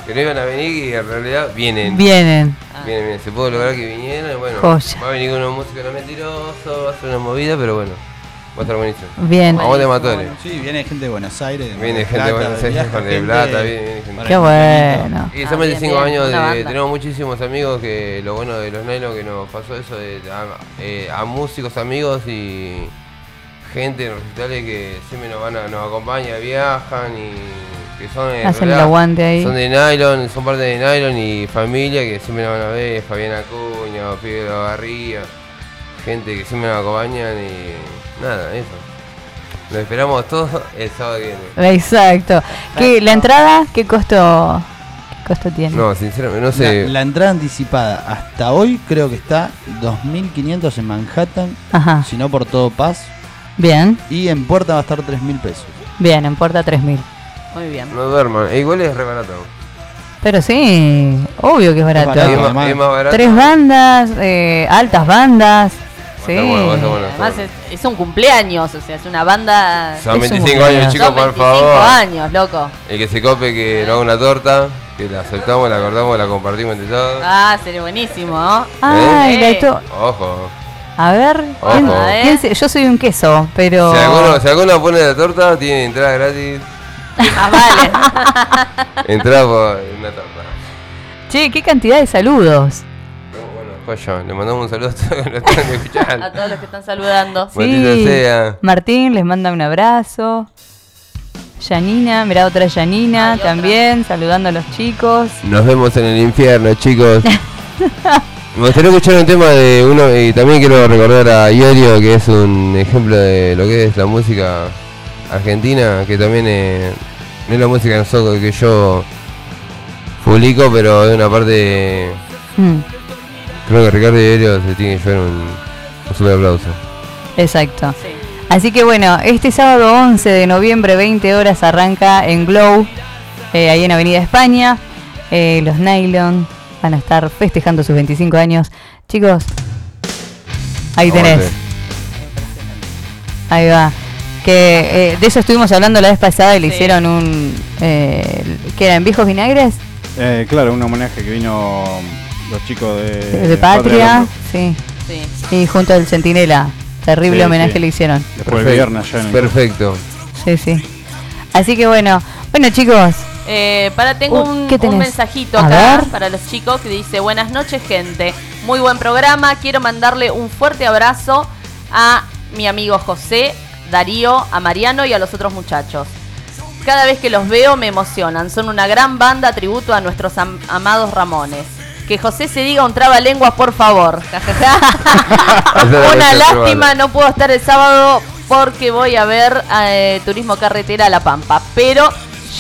que no iban a venir y en realidad vienen. Vienen. Vienen, vienen. Se pudo lograr que vinieran. y Bueno, Joya. va a venir con unos músicos no mentirosos, va a ser una movida, pero bueno, va a estar buenísimo. Bien. Vamos de amatores. Sí, viene gente de Buenos Aires. de Viene gente de Buenos Aires, del gente Plata, viene- para Qué el bueno. Y Ah, son bien, 25 bien, años una de. Tenemos muchísimos amigos que lo bueno de los nylon que nos pasó eso de a, eh, a músicos, amigos y gente en recitales que siempre nos van a, nos acompaña, viajan y que son en Hacen el realidad, aguante ahí. Son de nylon, son parte de nylon y familia que siempre nos van a ver, Fabián Acuña, Pedro Garría, gente que siempre nos acompañan y nada, eso. Lo esperamos todos el sábado que viene. Exacto. ¿Qué, ¿La entrada qué costo, qué costo tiene? No, sinceramente, no sé. La, la entrada anticipada hasta hoy creo que está 2.500 en Manhattan, Ajá. si no por todo Paz. Bien. Y en puerta va a estar 3.000 pesos. Bien, en Puerta 3000. Muy bien. No duerman, e igual es re barato. Pero sí, obvio que es barato. barato, Es más- además. es más barato. Tres bandas, eh, altas bandas. Sí. bueno, bueno. Es, es un cumpleaños, o sea, es una banda... Son Es un 25 años, chicos, Son por 25 favor. años, loco. El que se cope que no haga una torta, que la aceptamos, la cortamos, la compartimos entre todos. Ah, sería buenísimo, ¿no? Ay, ¿Eh? la to- Ojo. A ver, ¿quién- Ojo. quién se- yo soy un queso, pero. Si alguno, si alguno pone la torta, tiene entrada gratis. Ah, vale. Entrada por una torta. Che, qué cantidad de saludos. Joya, le mandamos un saludo a todos los que están A escuchando. todos los que están saludando. Sea. Martín les manda un abrazo. Yanina, mirá otra Yanina otra. también, saludando a los chicos. Nos vemos en el infierno, chicos. Me gustaría escuchar un tema de uno y también quiero recordar a Iorio, que es un ejemplo de lo que es la música argentina, que también eh, no es la música que yo publico, pero de una parte Mm, creo que Ricardo Iorio se tiene que llevar un, un super aplauso. exacto. Sí. Así que bueno, este sábado 11 de noviembre, 20 horas, arranca en Glow, eh, ahí en Avenida España. Eh, los Nylon van a estar festejando sus 25 años. Chicos, ahí tenés. Ahí va. Que eh, de eso estuvimos hablando la vez pasada y le Sí. hicieron un. Eh, ¿Qué eran? ¿Viejos vinagres? Eh, claro, un homenaje que vino los chicos de, De, de Patria. Sí. Sí. Y junto al Centinela. Terrible Sí, homenaje sí. le hicieron. Después del viernes allá en el- Perfecto. Sí, sí. Así que bueno. Bueno, chicos. Eh, para, tengo Uh, un, ¿qué un mensajito A acá ver. para los chicos que dice, buenas noches gente, muy buen programa, quiero mandarle un fuerte abrazo a mi amigo José, Darío, a Mariano y a los otros muchachos. Cada vez que los veo me emocionan, son una gran banda tributo a nuestros am- amados Ramones. Que José se diga un trabalenguas, por favor. Una lástima, no puedo estar el sábado porque voy a ver eh, Turismo Carretera a La Pampa. Pero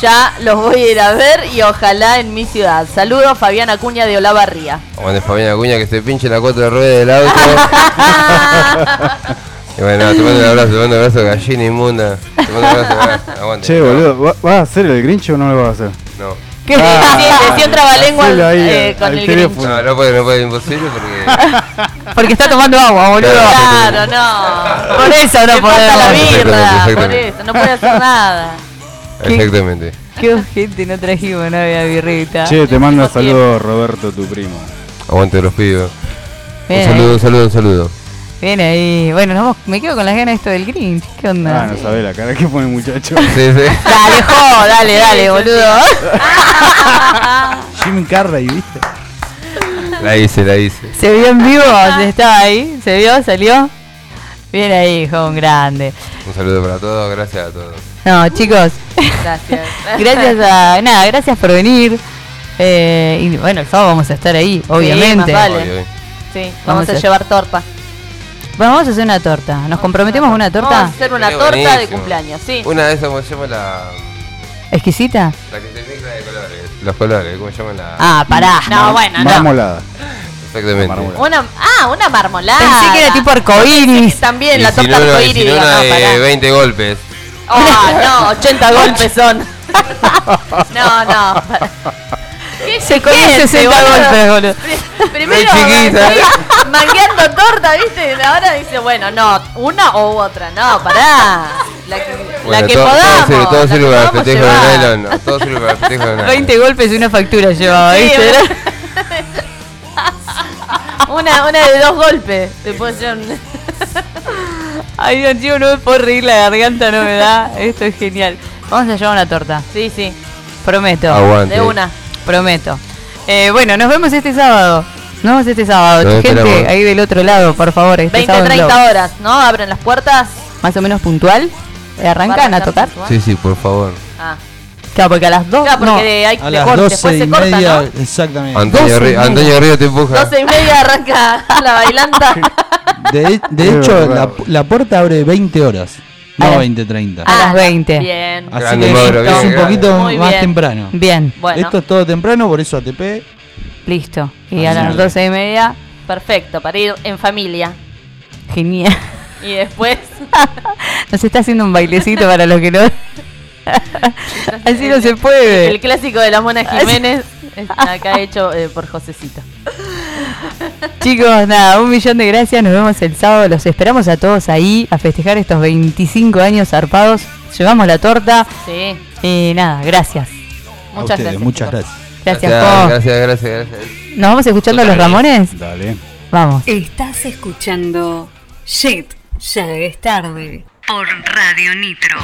ya los voy a ir a ver y ojalá en mi ciudad. Saludos, Fabián Acuña de Olavarría. Cuando Fabián Acuña que se pinche la cuatro de rueda del auto. y bueno, te mando un abrazo, te mando un abrazo, gallina inmunda. Te mando un abrazo, abrazo. aguante. Che, boludo, ¿va- ¿vas a hacer el Grinch o no lo vas a hacer? No. ¿Qué? Sí, decía un ahí eh, con al el teléfono. No, no puede, no puede, imposible porque. Porque está tomando agua, boludo. Claro, no. Por eso no falta la podemos. birra, por eso, no puede hacer nada. Exactamente. Qué gente no trajimos, no había birrita. Che, te manda saludos Roberto, tu primo. Aguante los pibes. Un saludo, un saludo, un saludo. Bien ahí. Bueno, vamos- me quedo con las ganas de esto del Grinch. ¿Qué onda? Ah, no sabés la cara que pone el muchacho. Sí, sí. Dale, jo, dale, dale, boludo. Jim Carrey, ¿viste? La hice, la hice. ¿Se vio en vivo? ¿Estaba ahí? ¿Se vio? ¿Salió? Bien ahí, jo, un grande. Un saludo para todos, gracias a todos. No, chicos, Gracias. gracias a. Nada, gracias por venir. Eh, y bueno, el sábado vamos a estar ahí, obviamente. más vale. Sí, vamos, Vamos a, a- llevar torta. Bueno, vamos a hacer una torta. ¿Nos comprometemos a una Vamos a torta? hacer una Sería torta de cumpleaños, sí. Una de esas, ¿cómo se llama la. ¿Exquisita? La que se mezcla de colores. Los colores, ¿cómo se llama la.? Ah, pará. No, bueno, no. Marmolada. Exactamente. marmolada. Una, ah, una marmolada. Pensé que era tipo arcoíris. También Y la si torta no, y digo, una de pará. 20 golpes. Ah, no, 80 golpes son. no, no. pará. ¿Qué Se comió gente, 60 boludo? golpes, boludo. Pri- Primero, chiquita. mangueando torta, ¿viste? Ahora dice, bueno, no, una o otra. No, pará. La que, la Bueno, que todo, todo podamos. sirve, todo la sirve que para el festejo de nylon. no, Todo sirve para el festejo de nylon. 20 golpes y una factura llevaba, Sí, ¿viste? Una, una de dos golpes. Te puede ser un- Ay, Dios mío, no me puedo reír, la garganta no me da. Esto es genial. Vamos a llevar una torta. Sí, sí, Prometo. Aguante. de una. Prometo. Eh, bueno, nos vemos este sábado. Nos vemos este sábado. Nos Gente, esperamos. ahí del otro lado, por favor. Este 20, sábado en 30 Globo. horas, ¿no? Abren las puertas. Más o menos puntual. Eh, ¿Arrancan a tocar? puntual. Sí, sí, por favor. Ah. Claro, porque a las 2. Claro, porque hay A de las corte, 12 después y se corta, media, ¿no? exactamente. Antonio, Doce y Río, media. Antonio Río te empuja. 12 y media arranca la bailanta. De, de hecho, la, la puerta abre 20 horas, no las- 20, 30. A las 20. Bien. Así Grande, que Mauro, es bien, un poquito Muy más bien. temprano. Bien, Bueno, Esto es todo temprano, por eso ATP. listo. Y a las 12 y media, perfecto, para ir en familia. genial. Y después. Nos está haciendo un bailecito para los que no. Así no se puede. El clásico de la Mona Jiménez. acá hecho eh, por Josecito. Chicos, nada, un millón de gracias. Nos vemos el sábado. Los esperamos a todos ahí a festejar estos 25 años zarpados. Llevamos la torta. Sí. Y nada, gracias. A Muchas ustedes, gracias. muchas gracias. Gracias, Gracias, gracias, gracias, gracias. ¿Nos vamos escuchando a los Ramones? Dale. Vamos. Estás escuchando Shit, ya es tarde. Por Radio Nitro.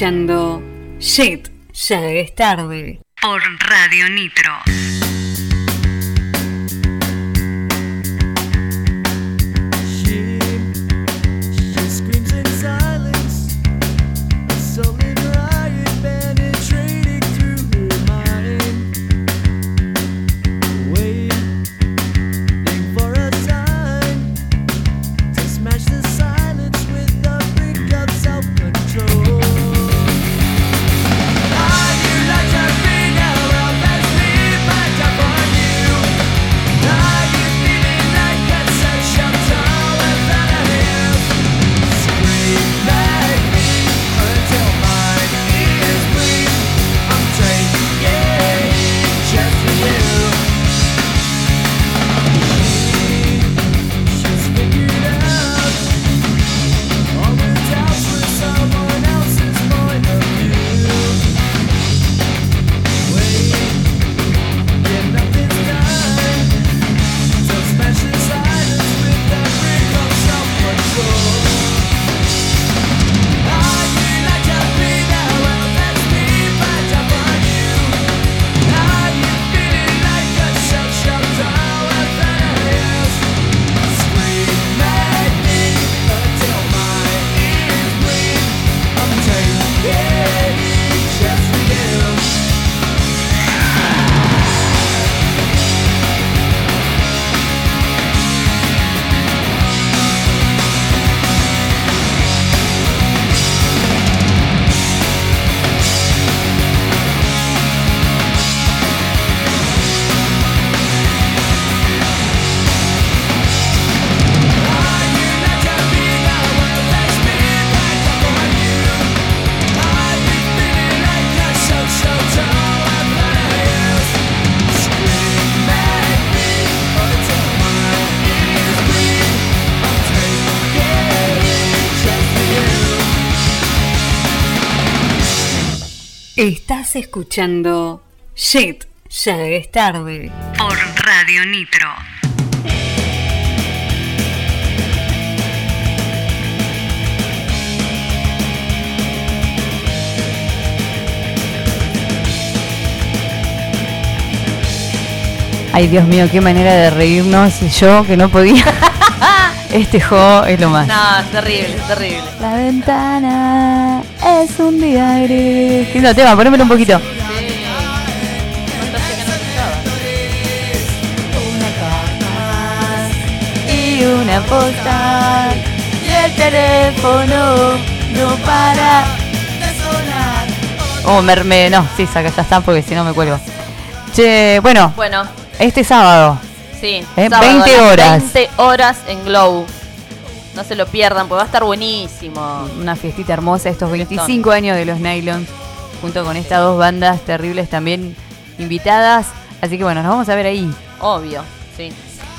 Escuchando Shit, ya es tarde. Por Radio Nitro. Estás escuchando Shit, ya es tarde. Por Radio Nitro. Ay, Dios mío, qué manera de reírnos. Y yo que no podía. Este juego es lo más. No, es terrible, es terrible. La ventana es un diario. Qué lindo tema, ponémelo un poquito. Y una postal. Y el teléfono no para de sonar. Oh, me, me- no, sí, saca, ya está, porque si no me cuelgo. Che, bueno, Bueno, este sábado. Sí. Eh, sábado 20 a las horas. 20 horas en Glow. No se lo pierdan, porque va a estar buenísimo. Una fiestita hermosa, estos 25 años de los Nylons, junto con estas dos bandas terribles también invitadas. Así que bueno, nos vamos a ver ahí. Obvio, sí.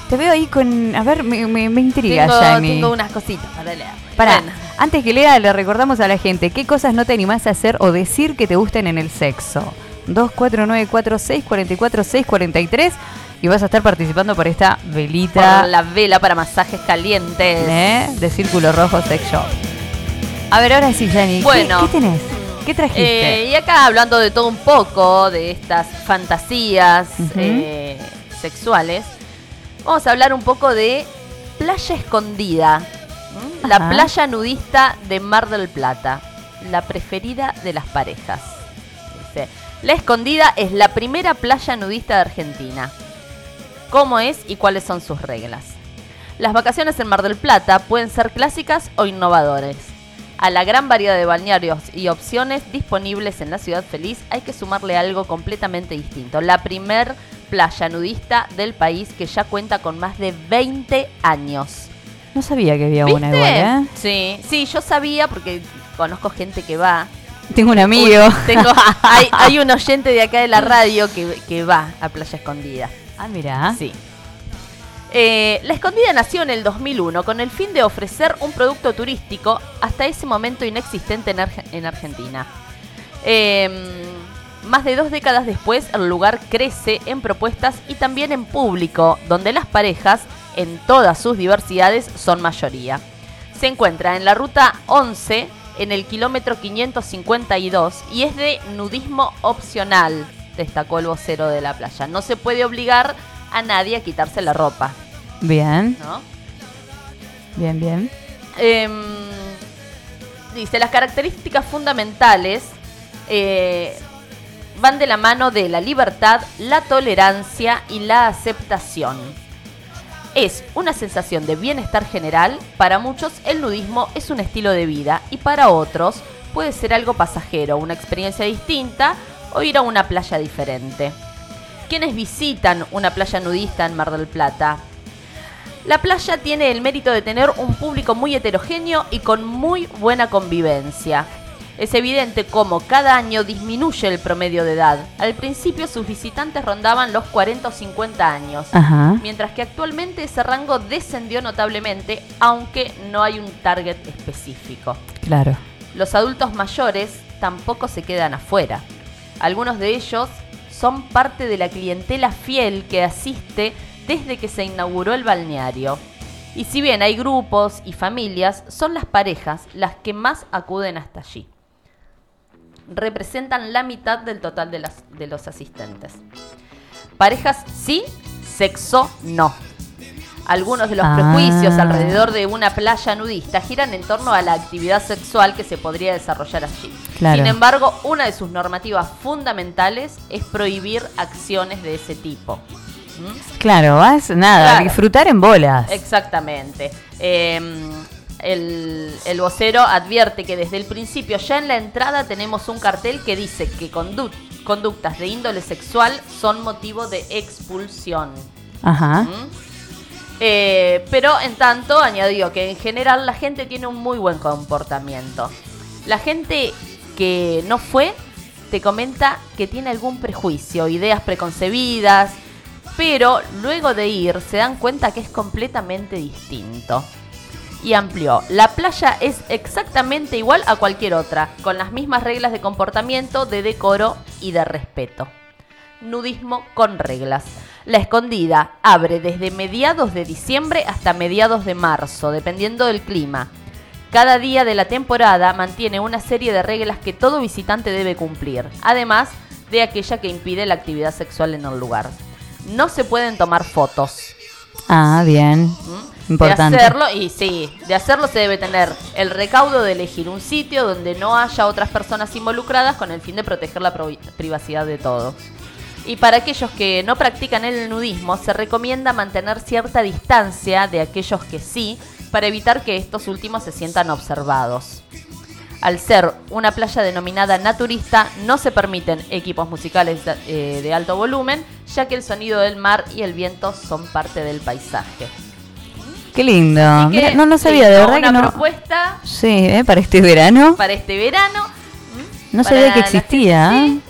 Te veo ahí con. A ver, me, me, me intriga, Tengo, tengo unas cositas para leer. Bueno, antes que lea, le recordamos a la gente qué cosas no te animás a hacer o decir que te gusten en el sexo. 24946444643 y vas a estar participando por esta velita por la vela para masajes calientes. ¿eh? de Círculo Rojo Sex Shop. A ver, ahora sí. ¿qué- Bueno. ¿qué, tenés? ¿Qué trajiste? Eh, y acá hablando de todo un poco, de estas fantasías eh, sexuales, vamos a hablar un poco de Playa Escondida, la playa nudista de Mar del Plata, la preferida de las parejas. Dice, la Escondida es la primera playa nudista de Argentina. ¿Cómo es y cuáles son sus reglas? Las vacaciones en Mar del Plata pueden ser clásicas o innovadores. A la gran variedad de balnearios y opciones disponibles en la ciudad feliz hay que sumarle algo completamente distinto. La primer playa nudista del país que ya cuenta con más de 20 años. No sabía que había ¿Viste? una igual, ¿eh? Sí, sí, yo sabía porque conozco gente que va. Tengo un amigo. Uy, tengo, hay, hay un oyente de acá de la radio que, que va a Playa Escondida. Ah, mira. Sí. Eh, la Escondida nació en el 2001 con el fin de ofrecer un producto turístico hasta ese momento inexistente en, Arge- en Argentina. Eh, más de dos décadas después, el lugar crece en propuestas y también en público, donde las parejas, en todas sus diversidades, son mayoría. Se encuentra en la ruta 11 en el kilómetro 552 y es de nudismo opcional, destacó el vocero de la playa. No se puede obligar a nadie a quitarse la ropa, Bien, ¿no? bien, bien. Em, dice, las características fundamentales eh, van de la mano de la libertad, la tolerancia y la aceptación. Es una sensación de bienestar general, para muchos el nudismo es un estilo de vida y para otros puede ser algo pasajero, una experiencia distinta o ir a una playa diferente. ¿Quiénes visitan una playa nudista en Mar del Plata? La playa tiene el mérito de tener un público muy heterogéneo y con muy buena convivencia. Es evidente cómo cada año disminuye el promedio de edad. Al principio sus visitantes rondaban los 40 o 50 años, Ajá. mientras que actualmente ese rango descendió notablemente, aunque no hay un target específico. Claro. Los adultos mayores tampoco se quedan afuera. Algunos de ellos son parte de la clientela fiel que asiste desde que se inauguró el balneario. Y si bien hay grupos y familias, son las parejas las que más acuden hasta allí. Representan la mitad del total de, los asistentes. Parejas sí, sexo no. Algunos de los Ah. prejuicios alrededor de una playa nudista giran en torno a la actividad sexual que se podría desarrollar allí. Claro. Sin embargo, una de sus normativas fundamentales es prohibir acciones de ese tipo. ¿Mm? Claro, vas, nada, Claro. disfrutar en bolas. Exactamente. Eh, el, el vocero advierte que desde el principio, ya en la entrada, tenemos un cartel que dice que condu- conductas de índole sexual son motivo de expulsión. Ajá. ¿Mm? Eh, pero en tanto añadió que en general la gente tiene un muy buen comportamiento. La gente que no fue te comenta que tiene algún prejuicio, ideas preconcebidas, pero luego de ir se dan cuenta que es completamente distinto. Y amplió, la playa es exactamente igual a cualquier otra, con las mismas reglas de comportamiento, de decoro y de respeto nudismo con reglas. La escondida abre desde mediados de diciembre hasta mediados de marzo, dependiendo del clima. Cada día de la temporada mantiene una serie de reglas que todo visitante debe cumplir, además de aquella que impide la actividad sexual en el lugar. No se pueden tomar fotos. Ah, bien. Importante. De hacerlo, y sí, de hacerlo se debe tener el recaudo de elegir un sitio donde no haya otras personas involucradas con el fin de proteger la privacidad de todos. Y para aquellos que no practican el nudismo, se recomienda mantener cierta distancia de aquellos que sí, para evitar que estos últimos se sientan observados. Al ser una playa denominada naturista, no se permiten equipos musicales de, eh, alto volumen, ya que el sonido del mar y el viento son parte del paisaje. Qué lindo. Que, Mira, no, no sabía, de verdad que una no. propuesta Sí, ¿eh? para este verano. para este verano. No sabía que existía. ¿eh? Sí,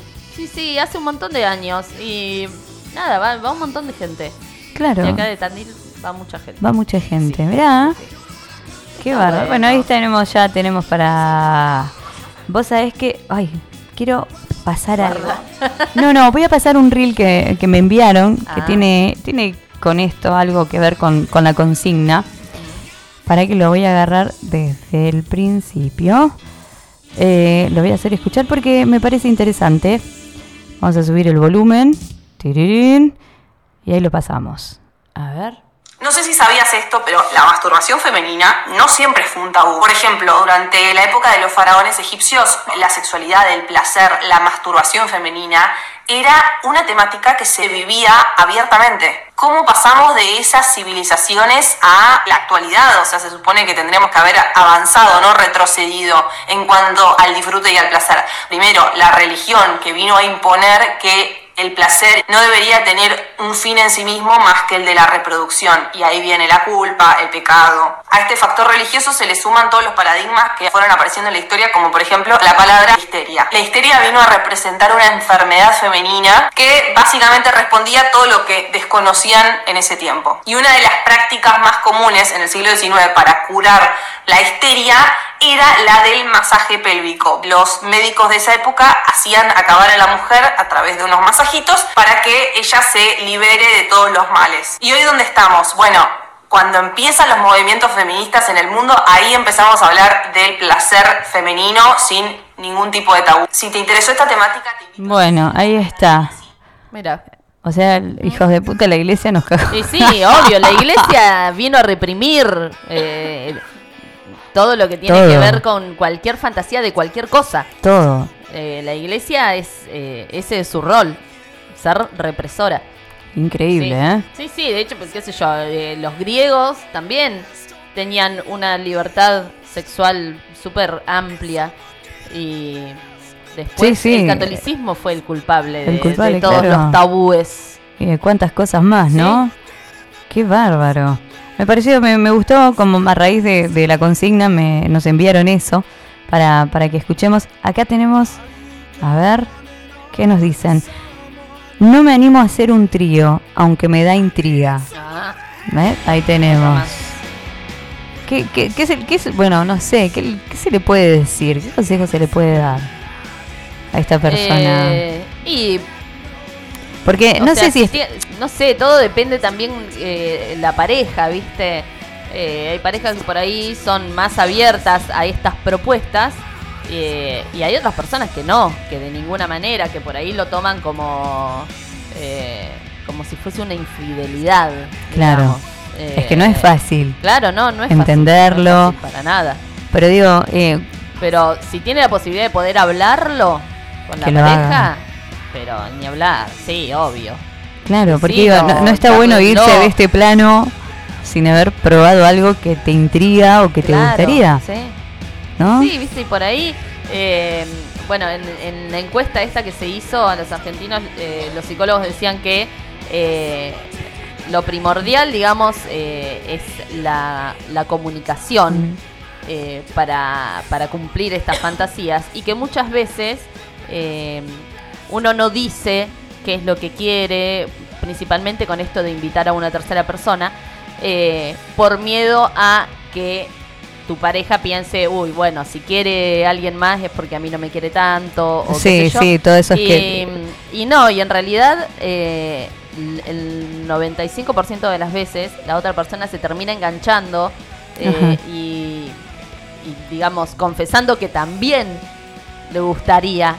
sí, hace un montón de años. Y nada, va, va un montón de gente. Claro. Y acá de Tandil va mucha gente. Va mucha gente. Mirá. Qué Está bárbaro. Bueno, bueno. ahí tenemos, ya tenemos para. Vos sabés que. Ay, quiero pasar algo. No, no, voy a pasar un reel que, que me enviaron, que Ah. tiene, tiene con esto algo que ver con, con la consigna. Para que lo voy a agarrar desde el principio. Eh, lo voy a hacer escuchar porque me parece interesante. Vamos a subir el volumen. Tirirín. Y ahí lo pasamos. A ver. No sé si sabías esto, pero la masturbación femenina no siempre fue un tabú. Por ejemplo, durante la época de los faraones egipcios, la sexualidad, el placer, la masturbación femenina era una temática que se vivía abiertamente. ¿Cómo pasamos de esas civilizaciones a la actualidad? O sea, se supone que tendríamos que haber avanzado, no retrocedido en cuanto al disfrute y al placer. Primero, la religión que vino a imponer que el placer no debería tener un fin en sí mismo más que el de la reproducción. Y ahí viene la culpa, el pecado. A este factor religioso se le suman todos los paradigmas que fueron apareciendo en la historia, como por ejemplo la palabra histeria. La histeria vino a representar una enfermedad femenina que básicamente respondía a todo lo que desconocían en ese tiempo. Y una de las prácticas más comunes en el siglo XIX para curar la histeria era la del masaje pélvico. Los médicos de esa época hacían acabar a la mujer a través de unos para que ella se libere de todos los males. ¿Y hoy dónde estamos? Bueno, Cuando empiezan los movimientos feministas en el mundo, ahí empezamos a hablar del placer femenino sin ningún tipo de tabú. Si te interesó esta temática, te Bueno, ahí está. Mira. O sea, hijos de puta, la iglesia nos cagó. Y sí, obvio, la iglesia vino a reprimir eh, todo lo que tiene Todo. que ver con cualquier fantasía de cualquier cosa. Todo. Eh, la iglesia es eh, ese es su rol, ser represora. Increíble, sí. ¿eh? Sí, sí, de hecho, pues qué sé yo, eh, los griegos también tenían una libertad sexual súper amplia y después Sí, sí. el catolicismo fue el culpable, El de, culpable, de todos claro. los tabúes. Y de cuántas cosas más, ¿no? Qué bárbaro. Me pareció, me, me gustó como a raíz de, de la consigna me, nos enviaron eso para, para que escuchemos. Acá tenemos, a ver, ¿qué nos dicen? No me animo a hacer un trío, aunque me da intriga. Ah. Ahí tenemos. ¿Qué, qué, qué es el- qué es- bueno, no sé, ¿qué, qué se le puede decir? ¿Qué consejo se le puede dar a esta persona? eh, y Porque O no sea, sé si es- no sé, todo depende también eh, la pareja, ¿viste? Eh, hay parejas que por ahí son más abiertas a estas propuestas eh, y hay otras personas que no, que de ninguna manera, que por ahí lo toman como eh, como si fuese una infidelidad. Claro. Es que no es Eh, fácil Claro, no, no es fácil, entenderlo. no es fácil para nada. Pero digo, eh, Pero si tiene la posibilidad de poder hablarlo con la pareja, pero ni hablar, sí, obvio. claro, porque Sí, digo, no, no, no está bueno charlénselo. irse de este plano sin haber probado algo que te intriga o que te gustaría. Sí. ¿No? Sí, viste, y por ahí, eh, bueno, en, en la encuesta esta que se hizo a los argentinos, eh, los psicólogos decían que eh, lo primordial, digamos, es la, la comunicación para, para cumplir estas fantasías y que muchas veces uno no dice qué es lo que quiere, principalmente con esto de invitar a una tercera persona, por miedo a que tu pareja piense, uy, bueno, si quiere alguien más es porque a mí no me quiere tanto. O qué Sí, sé yo. sí, todo eso es y, que- Y no, y en realidad eh, el 95% de las veces la otra persona se termina enganchando eh, y, y, digamos, confesando que también le gustaría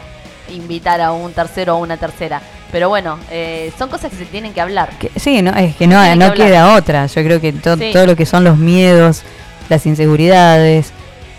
invitar a un tercero o una tercera. Pero bueno, eh, son cosas que se tienen que hablar. Que- sí, no, es que no, no hablar. queda otra. Yo creo que to- Sí. todo lo que son los miedos, las inseguridades,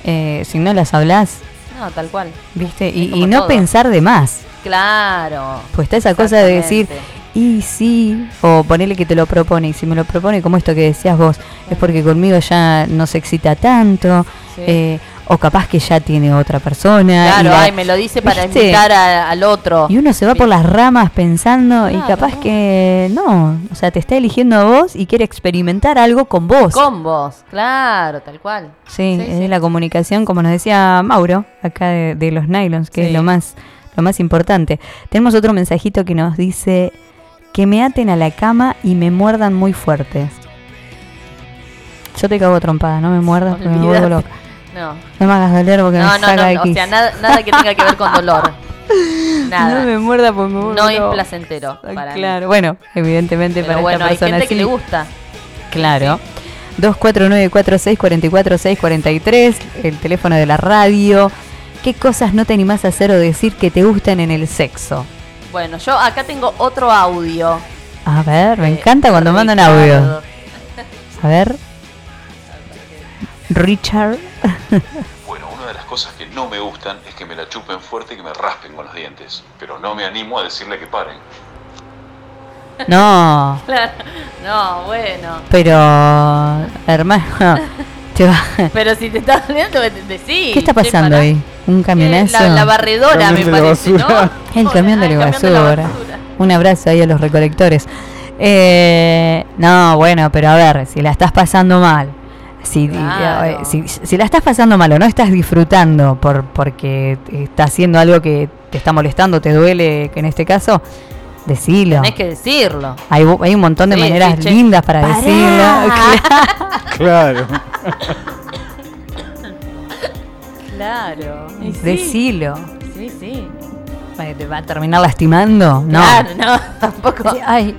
eh, si no las hablas, No, tal cual. ¿viste? Es Y, no todo. pensar de más. Claro. Pues está esa cosa de decir, y sí, o ponerle que te lo propone, y si me lo propone como esto que decías vos, es porque conmigo ya no se excita tanto, Sí. eh, o capaz que ya tiene otra persona. Claro, la- ay, me lo dice para ¿viste? invitar a- al otro. Y uno se va por las ramas pensando, y capaz que no, o sea, te está eligiendo a vos y quiere experimentar algo con vos. Con vos, claro, tal cual. Sí, es la comunicación, como nos decía Mauro, acá de, de los nylons, que es Sí. lo más, lo más importante. Tenemos otro mensajito que nos dice que me aten a la cama y me muerdan muy fuerte. Yo te cago trompada, no me muerdas porque me vuelvo loca. No. No me hagas doler porque No, me no, saca no, o sea, nada, nada que tenga que ver con dolor. Nada. No me muerda porque me No es placentero. Para mí. Claro, bueno, evidentemente Pero para bueno, esta hay persona gente que sí. le gusta. Claro. 249-46-44-643, el teléfono de la radio. ¿Qué cosas no te animás a hacer o decir que te gustan en el sexo? Bueno, yo acá tengo otro audio. A ver, me Eh, encanta cuando mandan audio. A ver. Richard. Bueno, una de las cosas que no me gustan es que me la chupen fuerte y que me raspen con los dientes. Pero no me animo a decirle que paren. no, Claro. No, bueno. pero hermano, te va- Pero si te estás doliendo, decí. ¿qué está pasando ahí? ¿Un camionazo? La, la barredora, me parece, basura. ¿no? El camión de Ah, el camión de la basura. Un abrazo ahí a los recolectores. Eh, no, bueno, pero a ver, si la estás pasando mal, si, Claro. eh, si, si la estás pasando mal o no estás disfrutando por porque está haciendo algo que te está molestando, te duele, que en este caso, decilo. Tenés que decirlo. Hay, hay un montón de Sí, maneras sí, lindas para Pará. decirlo. Claro. Claro. Decilo. Sí, sí. Que ¿Te va a terminar lastimando? No. Claro, no, tampoco. Sí, Ay,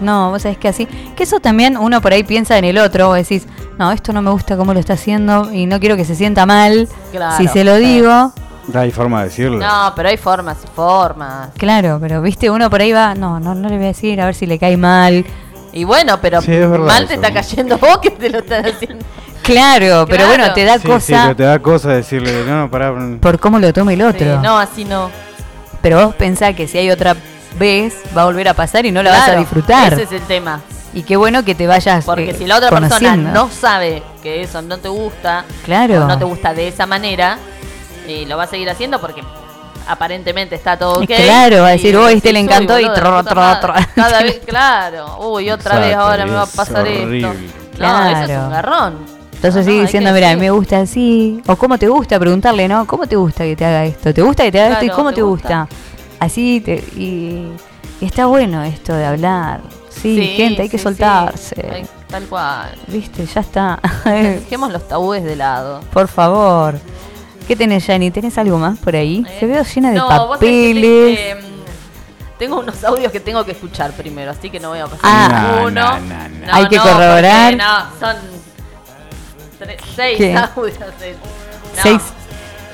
no, vos sabés que así. Que eso también uno por ahí piensa en el otro, vos decís, no, esto no me gusta cómo lo está haciendo y no quiero que se sienta mal Claro. si se lo digo. Hay forma de decirlo. No, pero hay formas y formas. Claro, pero viste, uno por ahí va, no, no, no le voy a decir, a ver si le cae mal. Y bueno, pero Sí, mal te eso. está cayendo vos que te lo estás haciendo. Claro, pero bueno, te da Sí, sí, cosa pero te da cosa decirle, no, no, pará. por cómo lo tome el otro. Sí, no, así no. Pero vos pensás que si hay otra vez va a volver a pasar y no la vas a disfrutar. Ese es el tema. Y qué bueno que te vayas Porque eh, si la otra persona no sabe que eso no te gusta, Claro. o no te gusta de esa manera, y lo va a seguir haciendo porque aparentemente está todo ok. Claro, va a decir, y "Oh, este le "Uy, encantó", y tro, tro, madre". tro. Cada vez, claro. Uy, otra vez Exacto, ahora me va a pasar horrible. esto. No, eso es Claro. un garrón. Entonces No, sigue diciendo, mira, me gusta así. O cómo te gusta, preguntarle, ¿no? ¿Cómo te gusta que te haga esto? ¿Te gusta que te haga esto y Claro, cómo ¿te te gusta? Así, te- y, y está bueno esto de hablar. Sí, gente, hay que sí, soltarse. sí. Ay, Tal cual. Viste, ya está. Dejemos los tabúes de lado. Por favor. ¿Qué tenés, Yani? ¿Tenés algo más por ahí? Se veo llena de Eh, No, vos papeles. te- em, tengo unos audios que tengo que escuchar primero, así que no voy a pasar Ah. ninguno. No, No, no, Hay que corroborar. No, son seis ¿Qué? audios. de- no, Seis.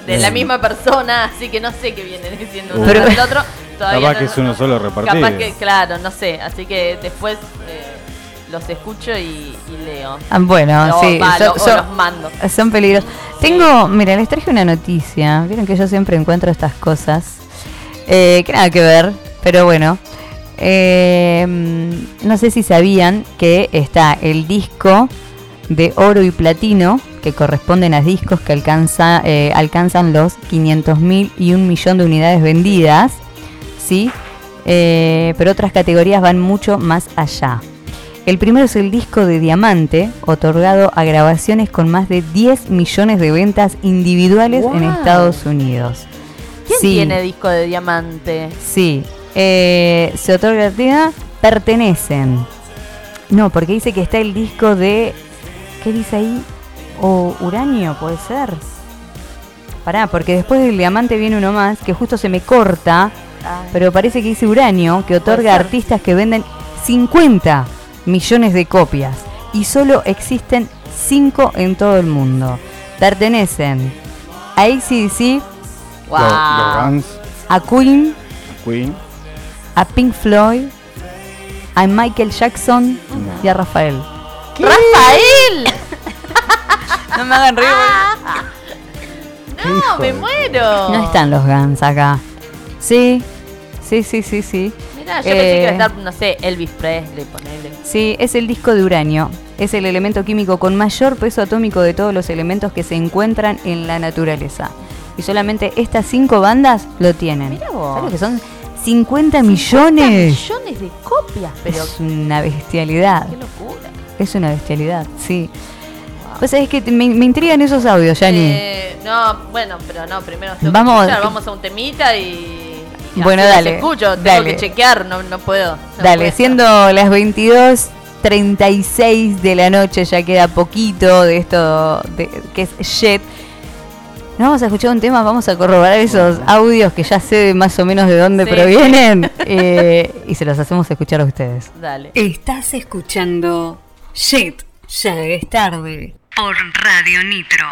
De la misma persona, así que no sé qué vienen diciendo uno Pero- del otro. Todavía Capaz no- que es uno solo repartido. Capaz que, claro, no sé. Así que después eh, los escucho y, y leo. Ah, bueno, O, sí. va, son- lo- o son- los mando. Son peligrosos. Tengo, mira, les traje una noticia. Vieron que yo siempre encuentro estas cosas. Eh, que nada que ver, pero bueno. Eh, no sé si sabían que está el disco de oro y platino, que corresponden a discos que alcanza, eh, alcanzan los 500.000 y un millón de unidades vendidas. ¿Sí? Eh, pero otras categorías van mucho más allá. El primero es el disco de diamante, otorgado a grabaciones con más de 10 millones de ventas individuales en. Estados Unidos. ¿Quién Sí. tiene disco de diamante? Sí, eh, se otorga a pertenecen. No, porque dice que está el disco de. ¿Qué dice ahí? O uranio, puede ser. Pará, porque después del diamante viene uno más que justo se me corta, pero parece que dice uranio, que otorga a artistas que venden 50 millones de copias y solo existen 5 en todo el mundo. Pertenecen a ACDC, Wow. Los Guns, a Queen, Queen. a Pink Floyd, a Michael Jackson y a Rafael. ¡Rafael! No me hagan reír. No, me muero. No están los Guns acá. Sí, sí, sí, sí, sí. Mirá, yo pensé que iba a Eh, estar, no sé, Elvis Presley, ponele. Sí, es el disco de uranio. Es el elemento químico con mayor peso atómico de todos los elementos que se encuentran en la naturaleza. Y solamente estas cinco bandas lo tienen. Mirá vos. ¿Sabes que son? 50 millones. millones de copias, pero Es una bestialidad. qué locura. Es una bestialidad, sí. Pues sabés que me, me intrigan esos audios, Yani. Eh, no, bueno, pero no, primero tengo Vamos- que escuchar, vamos a un temita y... Bueno, así los dale, escucho, tengo dale. que chequear, no, no puedo. no Dale, puedo. siendo las 22.36 de la noche, ya queda poquito de esto de, que es Jet. Nos vamos a escuchar un tema, vamos a corroborar esos audios que ya sé más o menos de dónde Sí. provienen eh, y se los hacemos escuchar a ustedes. Dale. Estás escuchando Shit, ya es tarde. Por Radio Nitro.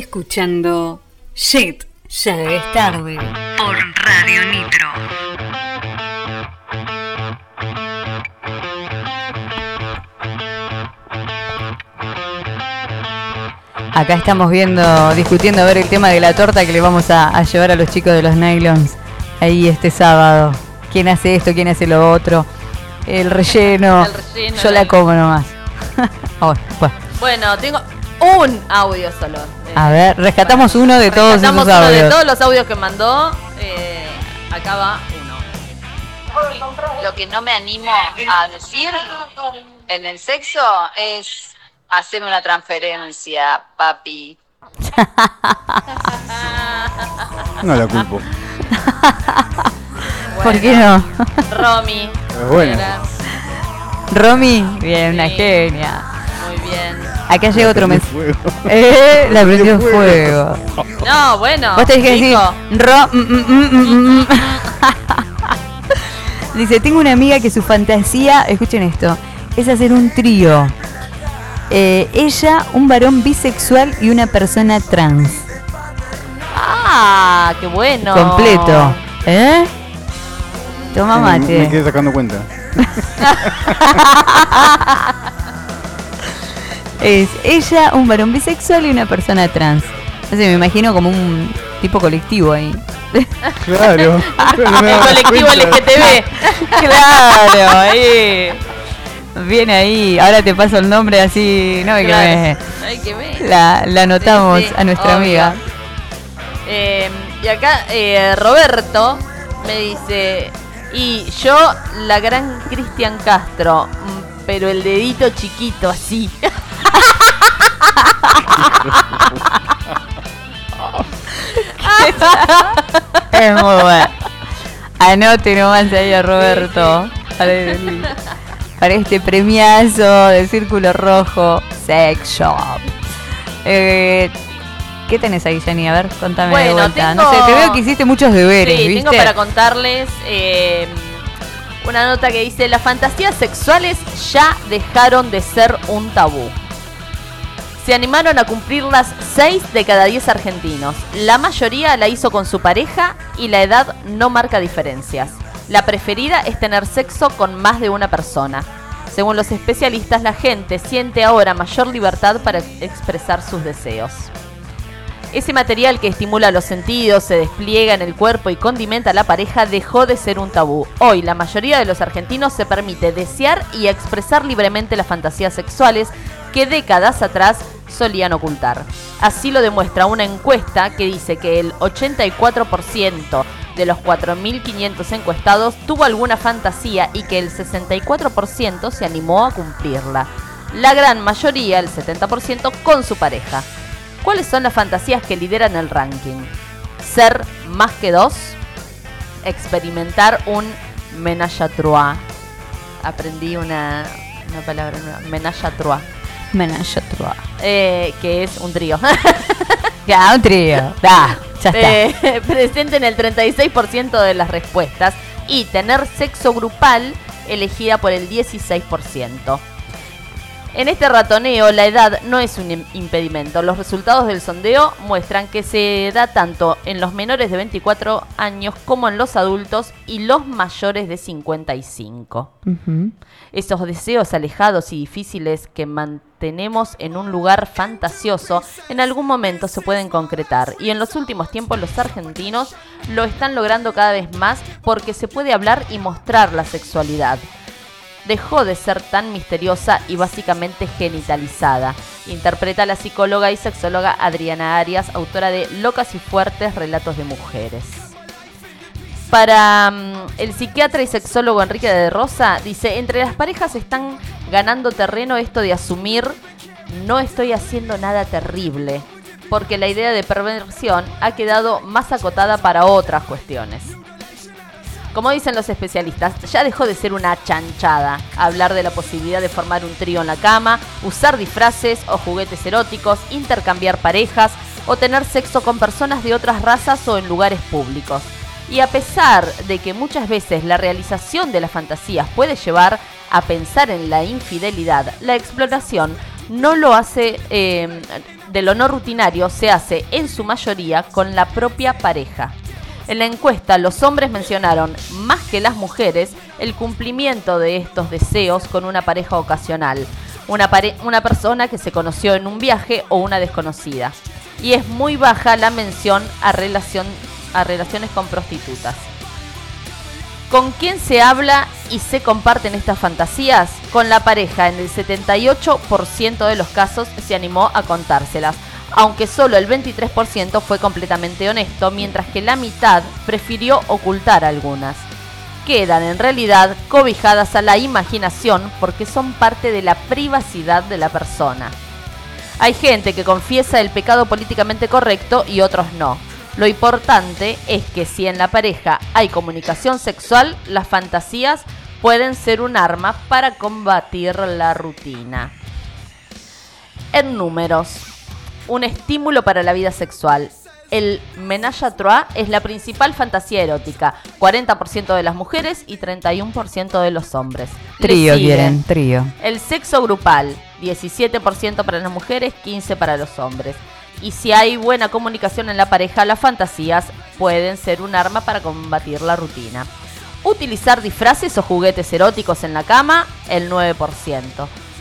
Escuchando Shit, ya es tarde. Por Radio Nitro. Acá estamos viendo, discutiendo a ver el tema de la torta que le vamos a, a llevar a los chicos de los nylons ahí este sábado. ¿Quién hace esto? ¿Quién hace lo otro? El relleno. El relleno, Yo la como nomás. Bueno, tengo un audio solo. A ver, rescatamos uno de todos esos rescatamos uno de todos los audios que mandó. Eh, acá va uno. Lo que no me animo a decir en el sexo es hacerme una transferencia, papi. No la culpo. ¿Por qué no? Romy. Es buena. Romy, bien, una genia. Muy bien. Acá llega otro mensaje. Eh, la prendió en fuego. No, bueno. Vos tenés que decir, dijo, Ro, mm, mm, mm. Dice, tengo una amiga que su fantasía, escuchen esto, es hacer un trío. Eh, ella, un varón bisexual y una persona trans. Ah, qué bueno. Completo. ¿Eh? Toma Me, me mate. quedé sacando cuenta. Es ella, un varón bisexual y una persona trans. No sé, me imagino como un tipo colectivo ahí. Claro. El colectivo LGTB. claro, ahí. Viene ahí. Ahora te paso el nombre así. No, que Claro. me- Ay, qué bien. la, la anotamos Sí, sí, a nuestra obvio. amiga. Eh, y acá eh, Roberto me dice, y yo la gran Cristian Castro, pero el dedito chiquito así. Es muy bueno. Anote nomás ahí a Roberto. Para, el- para este premiazo del Círculo Rojo Sex Shop. Eh, ¿Qué tenés ahí, Jenny? A ver, contame de Bueno, vuelta. tengo- No sé, te veo que hiciste muchos deberes, Sí, ¿viste? tengo para contarles eh, una nota que dice, las fantasías sexuales ya dejaron de ser un tabú. Se animaron a cumplirlas 6 de cada 10 argentinos. La mayoría la hizo con su pareja y la edad no marca diferencias. La preferida es tener sexo con más de una persona. Según los especialistas, la gente siente ahora mayor libertad para expresar sus deseos. Ese material que estimula los sentidos, se despliega en el cuerpo y condimenta a la pareja dejó de ser un tabú. Hoy la mayoría de los argentinos se permite desear y expresar libremente las fantasías sexuales que décadas atrás solían ocultar. Así lo demuestra una encuesta que dice que el 84% de los 4.500 encuestados tuvo alguna fantasía y que el 64% se animó a cumplirla. La gran mayoría, el 70%, con su pareja. ¿Cuáles son las fantasías que lideran el ranking? Ser más que dos, experimentar un menage à trois. Aprendí una, una palabra nueva, menage à trois. Menage à trois. Eh, que es un trío. Ya, un trío. Da, ya está. Eh, presente en el 36% de las respuestas y tener sexo grupal elegida por el 16%. En este ratoneo la edad no es un im- impedimento. Los resultados del sondeo muestran que se da tanto en los menores de 24 años como en los adultos y los mayores de 55. Ujú. Esos deseos alejados y difíciles que mantenemos en un lugar fantasioso en algún momento se pueden concretar y en los últimos tiempos los argentinos lo están logrando cada vez más porque se puede hablar y mostrar la sexualidad. Dejó de ser tan misteriosa y básicamente genitalizada. Interpreta la psicóloga y sexóloga Adriana Arias, autora de Locas y Fuertes Relatos de Mujeres. Para mm, el psiquiatra y sexólogo Enrique de Rosa, dice, entre las parejas están ganando terreno esto de asumir no estoy haciendo nada terrible, porque la idea de perversión ha quedado más acotada para otras cuestiones. Como dicen los especialistas, ya dejó de ser una chanchada hablar de la posibilidad de formar un trío en la cama, usar disfraces o juguetes eróticos, intercambiar parejas o tener sexo con personas de otras razas o en lugares públicos. Y a pesar de que muchas veces la realización de las fantasías puede llevar a pensar en la infidelidad, la exploración no lo hace, eh, de lo no rutinario, se hace en su mayoría con la propia pareja. En la encuesta, los hombres mencionaron, más que las mujeres, el cumplimiento de estos deseos con una pareja ocasional, una, persona que se conoció en un viaje o una desconocida. Y es muy baja la mención a, a relaciones con prostitutas. ¿Con quién se habla y se comparten estas fantasías? Con la pareja. En el 78% de los casos se animó a contárselas, aunque solo el 23% fue completamente honesto, mientras que la mitad prefirió ocultar algunas. Quedan en realidad cobijadas a la imaginación porque son parte de la privacidad de la persona. Hay gente que confiesa el pecado políticamente correcto y otros no. Lo importante es que si en la pareja hay comunicación sexual, las fantasías pueden ser un arma para combatir la rutina. En números, un estímulo para la vida sexual. El menage à trois es la principal fantasía erótica, 40% de las mujeres y 31% de los hombres. Trío quieren, trío. el sexo grupal, 17% para las mujeres, 15% para los hombres. Y si hay buena comunicación en la pareja, las fantasías pueden ser un arma para combatir la rutina. Utilizar disfraces o juguetes eróticos en la cama, el 9%.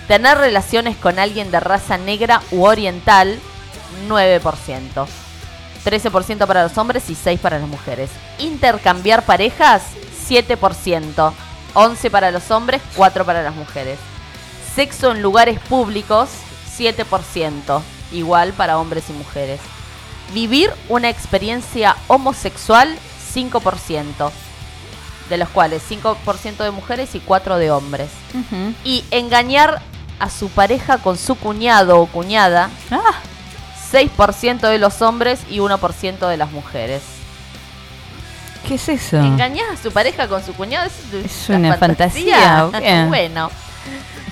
Tener relaciones con alguien de raza negra u oriental, 9%. 13% para los hombres y 6% para las mujeres. Intercambiar parejas, 7%. 11% para los hombres, 4% para las mujeres. Sexo en lugares públicos, 7%. Igual para hombres y mujeres. Vivir una experiencia homosexual, 5%. De los cuales 5% de mujeres y 4% de hombres. Y engañar a su pareja con su cuñado o cuñada. 6% de los hombres y 1% de las mujeres. ¿Qué es eso? Engañar a su pareja con su cuñado es, Es una fantasía, ¿o qué? bueno.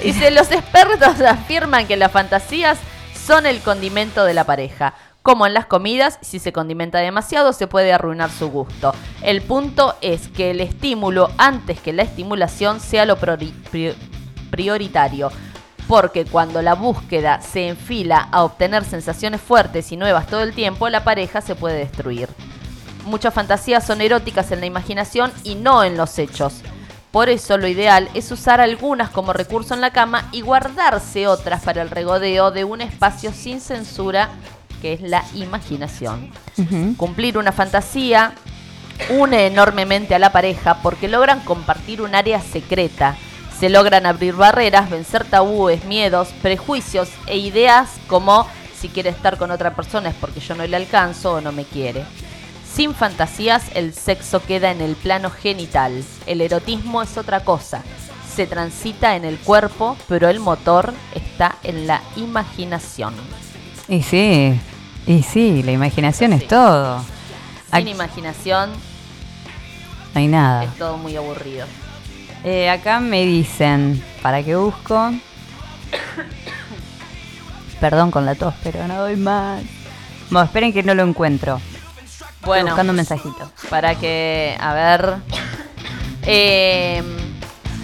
Dice, los expertos afirman que las fantasías son el condimento de la pareja. Como en las comidas, si se condimenta demasiado se puede arruinar su gusto. El punto es que el estímulo antes que la estimulación sea lo priori- pri- prioritario. Porque cuando la búsqueda se enfila a obtener sensaciones fuertes y nuevas todo el tiempo, la pareja se puede destruir. Muchas fantasías son eróticas en la imaginación y no en los hechos. Por eso lo ideal es usar algunas como recurso en la cama y guardarse otras para el regodeo de un espacio sin censura que es la imaginación. Cumplir una fantasía une enormemente a la pareja porque logran compartir un área secreta. Se logran abrir barreras, vencer tabúes, miedos, prejuicios e ideas como si quiere estar con otra persona es porque yo no le alcanzo o no me quiere. Sin fantasías, el sexo queda en el plano genital. El erotismo es otra cosa. Se transita en el cuerpo, pero el motor está en la imaginación. Y sí, y sí, la imaginación es todo. Sin Ac- imaginación No hay nada. es todo muy aburrido. Eh, acá me dicen, ¿para qué busco? Perdón con la tos, pero no doy más. Bueno, esperen que no lo encuentro. Estoy Bueno. buscando un mensajito. Para que, a ver. Eh,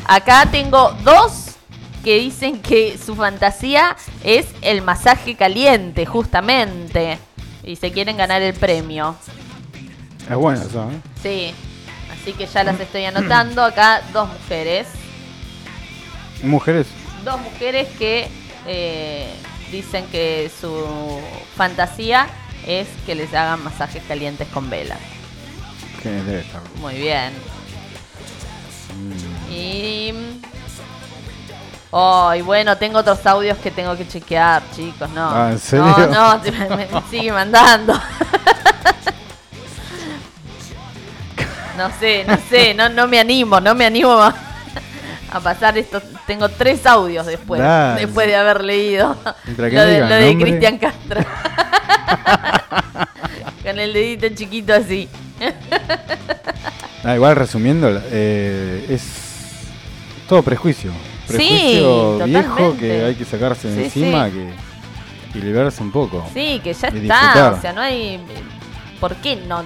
acá tengo dos que dicen que su fantasía es el masaje caliente, justamente. Y se quieren ganar el premio. Es bueno eso, ¿eh? Sí. Así que ya las estoy anotando. Acá dos mujeres. Mujeres. Dos mujeres que eh, dicen que su fantasía es que les hagan masajes calientes con vela. Que debe estar. Muy bien. Mm. Y. Oh, y bueno, tengo otros audios que tengo que chequear, chicos, no. Ah, ¿en serio? No, no, me, me sigue mandando. no sé, no sé, no, no me animo, no me animo a, a pasar esto. Tengo tres audios después, Dale. después de haber leído lo de, lo de. Cristian Castro. Con el dedito chiquito así. Ah, igual resumiendo, eh, es todo prejuicio. Sí, Prejuicio viejo totalmente. que hay que sacarse de Sí, encima sí. Que, y liberarse un poco. Sí, que ya está. disfrutar. O sea, no hay. ¿Por qué no?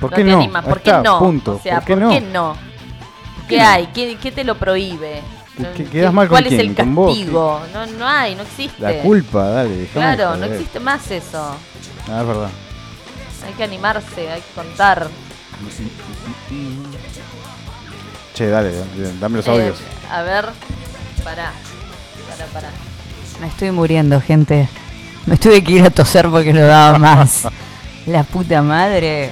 ¿Por no qué te no? ¿Por qué no? punto. O sea, ¿Por qué ¿por no? qué no? ¿Qué no? hay? ¿Qué, qué te lo prohíbe? Que quedas mal con ¿Cuál es quién, el con vos. castigo? No, no hay, no existe. La culpa, dale, Claro, no existe más eso. Ah, es verdad. Hay que animarse, hay que contar. Che, dale, dale, dame los Eh, audios. a ver, pará, pará, pará. Me estoy muriendo, gente. Me tuve que ir a toser porque no daba más. La puta madre.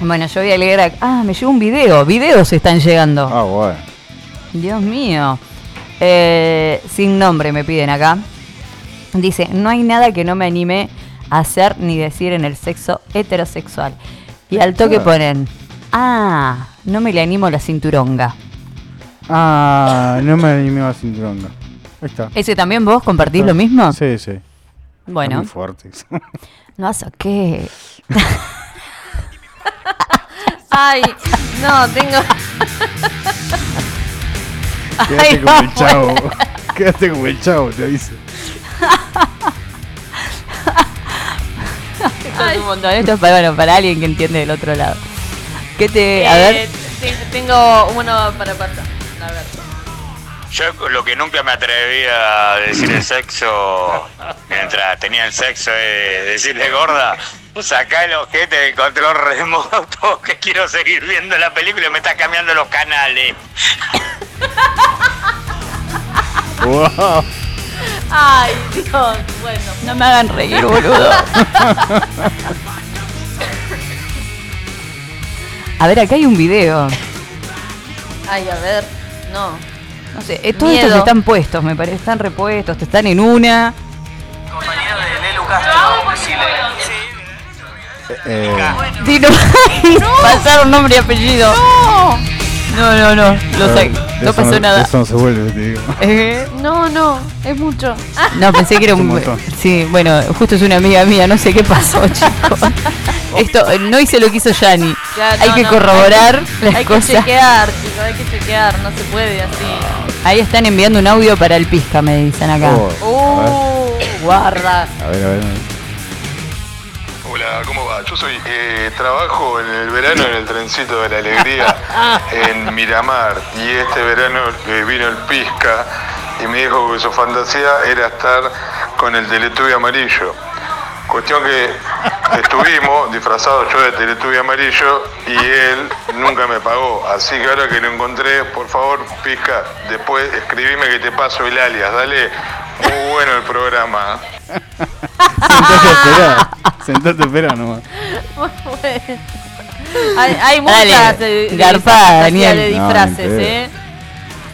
Bueno, yo voy a leer. ac- Ah, me llegó un video. Videos están llegando. Ah, bueno. Dios mío. Eh, sin nombre me piden acá. Dice, no hay nada que no me anime a hacer ni decir en el sexo heterosexual. Y al toque Ah. ponen, ah, no me le animo la cinturonga. Ah, no me animé a cinturonga. Ahí está. ¿Ese también vos compartís lo mismo? Sí, sí. Bueno. Muy fuerte. No qué. Ay, no, tengo. Quédate Ay, como el chavo. Quédate como el chavo, te aviso. Esto es un montón. Esto es para, bueno, para alguien que entiende del otro lado. ¿Qué te.? A Eh, ver. te- Tengo uno para pasar. A ver. Yo lo que nunca me atreví a decir el sexo mientras tenía el sexo es decirle gorda, sacá el ojete del control remoto que quiero seguir viendo la película y me está cambiando los canales. Wow. Ay, Dios, bueno. No me hagan reír, boludo. A ver, acá hay un video. Ay, a ver, no. No sé, eh, todos Miedo. estos están puestos, me parece. Están repuestos, te están en una. Compañero de Lelu Castro, decile. Eh, Dino, pasaron nombre y apellido. No, no, no. Lo de saqué. No eso pasó nada. Eso no se vuelve, te digo. Eh, No, no, es mucho. No, pensé que era un montón. Sí, bueno, justo es una amiga mía, no sé qué pasó, chicos. Esto no hice lo que hizo Yani. ya, hay no, que no, corroborar hay que- las Hay que cosas. chequear, chicos, hay que chequear, no se puede así. Ahí están enviando un audio para el pizca, me dicen acá. Oh, Uh, guarda. a ver, a ver. Hola, ¿cómo va? Yo soy, eh, trabajo en el verano en el trencito de la alegría en Miramar y este verano eh, vino el Pisca y me dijo que su fantasía era estar con el Teletubby amarillo. Cuestión que estuvimos disfrazados yo de Teletubby amarillo y él nunca me pagó. Así que ahora que lo encontré, por favor, Pisca, después escribime que te paso el alias. Dale, muy bueno el programa. ¿eh? Sentate a esperar. Sentate a esperar nomás. Hay, hay Dale, muchas eh, de, garpada, fantasía Daniel. de No, disfraces, ni. ¿eh?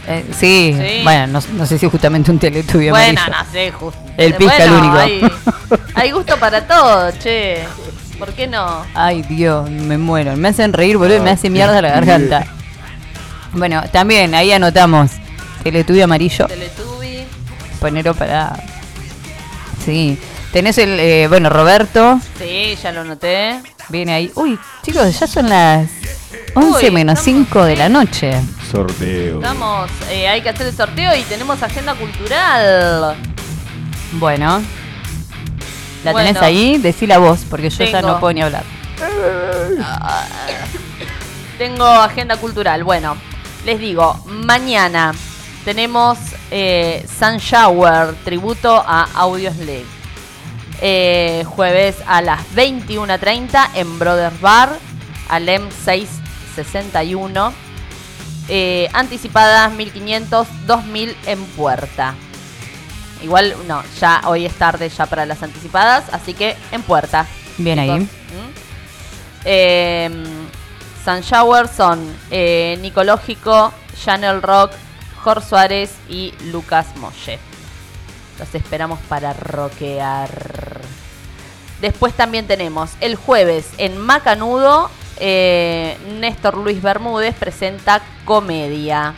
Eh, sí, Sí. bueno, no, no sé si es justamente un teletubio Bueno, amarillo. no sé, justo. El Pisca el único. Hay, hay gusto para todo, che. ¿Por qué no? Ay, Dios, me muero. Me hacen reír, boludo, y me Ay, hace mierda la garganta. Bueno, también ahí anotamos teletubio amarillo. Para. Sí. Tenés el. eh, bueno, Roberto. Sí, ya lo noté. Viene ahí. Uy, chicos, ya son las 11 Uy, menos 5 de la noche. Sorteo. Estamos, eh, hay que hacer el sorteo y tenemos agenda cultural. Bueno. ¿La Bueno. tenés ahí? Decí la voz, porque yo ya no puedo ni hablar. Tengo agenda cultural. Bueno, les digo, mañana tenemos eh, Sun Shower, tributo a Audios League. Eh, jueves a las 21.30 en Brothers Bar, Alem 661. Eh, anticipadas 1500, 2000 en puerta. Igual, no, ya hoy es tarde ya para las anticipadas, así que en puerta. Bien chicos. ahí. ¿Mm? Eh, Sun Shower son eh, Nicológico, Chanel Rock, Jorge Suárez y Lucas Molle. Los esperamos para rockear. Después también tenemos el jueves en Macanudo, eh, Néstor Luis Bermúdez presenta comedia.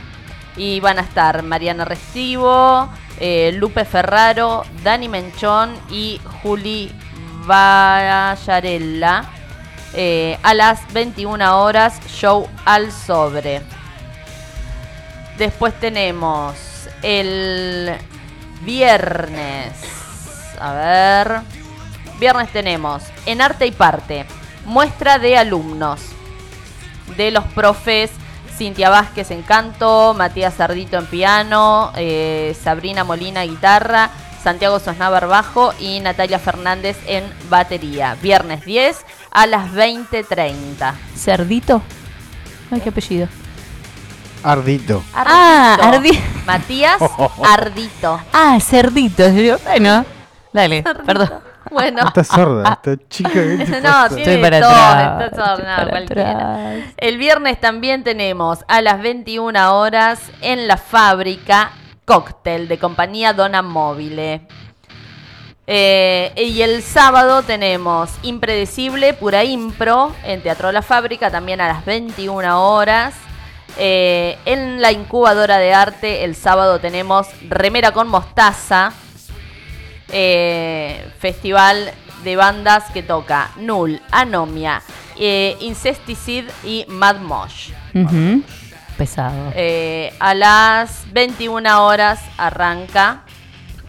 Y van a estar Mariana Restivo, eh, Lupe Ferraro, Dani Menchón y Juli Vallarella. Eh, a las 21 horas, show al sobre. Después tenemos el viernes. A ver. Viernes tenemos en Arte y Parte muestra de alumnos de los profes Cintia Vázquez en canto, Matías Sardito en piano, eh, Sabrina Molina guitarra, Santiago Sosnávar bajo y Natalia Fernández en batería. Viernes 10 a las 20.30. ¿Cerdito? Ay, qué apellido. Ardito. Ah, Ardi- Matías Ardito. Ah, cerdito. Yo, Bueno, dale, perdón. Bueno. Esta sorda, esta chica que No, tiene Estoy para todo, atrás, está para cualquiera. El viernes también tenemos a las 21 horas en la fábrica cóctel de compañía Dona Móvile. Eh, y el sábado tenemos Impredecible, Pura Impro, en Teatro La Fábrica, también a las 21 horas. Eh, en la incubadora de arte, el sábado tenemos Remera con Mostaza, eh, festival de bandas que toca Null, Anomia, eh, Incesticide y Mad Mosh. Pesado. Eh, a las 21 horas arranca,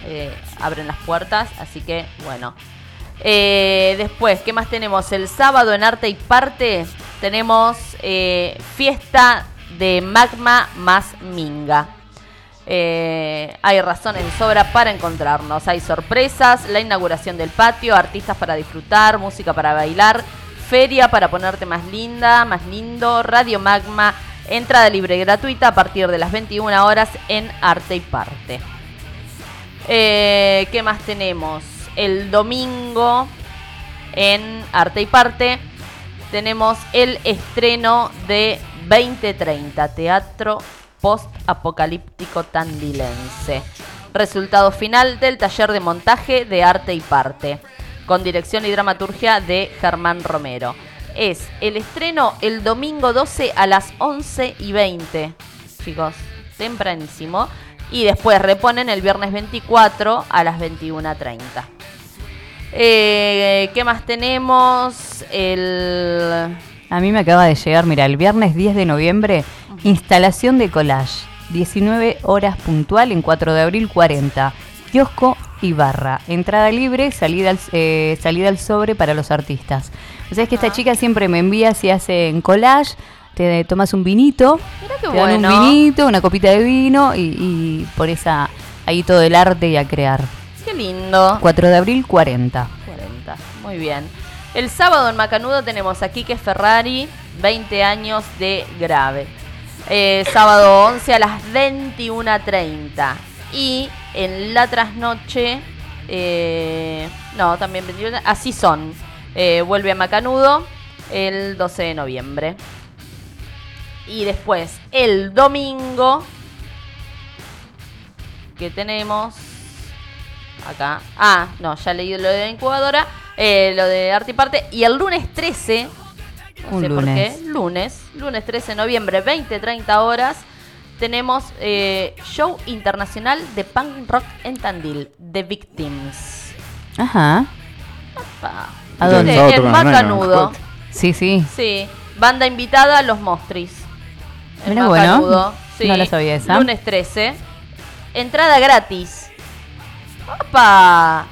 eh, abren las puertas, así que bueno. Eh, después, ¿qué más tenemos? El sábado en Arte y Parte tenemos eh, fiesta de magma más minga. Eh, hay razón en sobra para encontrarnos. Hay sorpresas, la inauguración del patio, artistas para disfrutar, música para bailar, feria para ponerte más linda, más lindo, Radio Magma, entrada libre y gratuita a partir de las 21 horas en Arte y Parte. Eh, ¿Qué más tenemos? El domingo en Arte y Parte tenemos el estreno de 2030, Teatro Post-Apocalíptico Tandilense. Resultado final del taller de montaje de Arte y Parte, con dirección y dramaturgia de Germán Romero. Es el estreno el domingo 12 a las 11 y 20, chicos, tempranísimo. Y después reponen el viernes 24 a las 21.30. Eh, ¿Qué más tenemos? El... A mí me acaba de llegar, mira, el viernes 10 de noviembre, instalación de collage. 19 horas puntual en 4 de abril 40. Kiosco y barra. Entrada libre, salida al, eh, salida al sobre para los artistas. O sea, es que esta chica siempre me envía si hacen collage, te tomas un vinito, te dan un bueno. vinito, una copita de vino y, y por esa ahí todo el arte y a crear. Qué lindo. 4 de abril 40. 40. Muy bien. El sábado en Macanudo tenemos a Quique Ferrari, 20 años de grave. Eh, sábado 11 a las 21.30. Y en la trasnoche, eh, no, también 21, así son. Eh, vuelve a Macanudo el 12 de noviembre. Y después, el domingo, que tenemos acá. Ah, no, ya leí lo de la incubadora, eh, lo de arte y parte. Y el lunes 13, no Un sé por lunes. qué, lunes, lunes 13 de noviembre, 20-30 horas, tenemos eh, show internacional de punk rock en Tandil, The Victims. Ajá. Pa. ¿A dónde? En- Macanudo. Sí, sí. Sí, banda invitada, Los Mostris. En Mirá, bueno, Macanudo. Sí, no la sabía esa. Lunes 13. Entrada gratis. ¡Opa!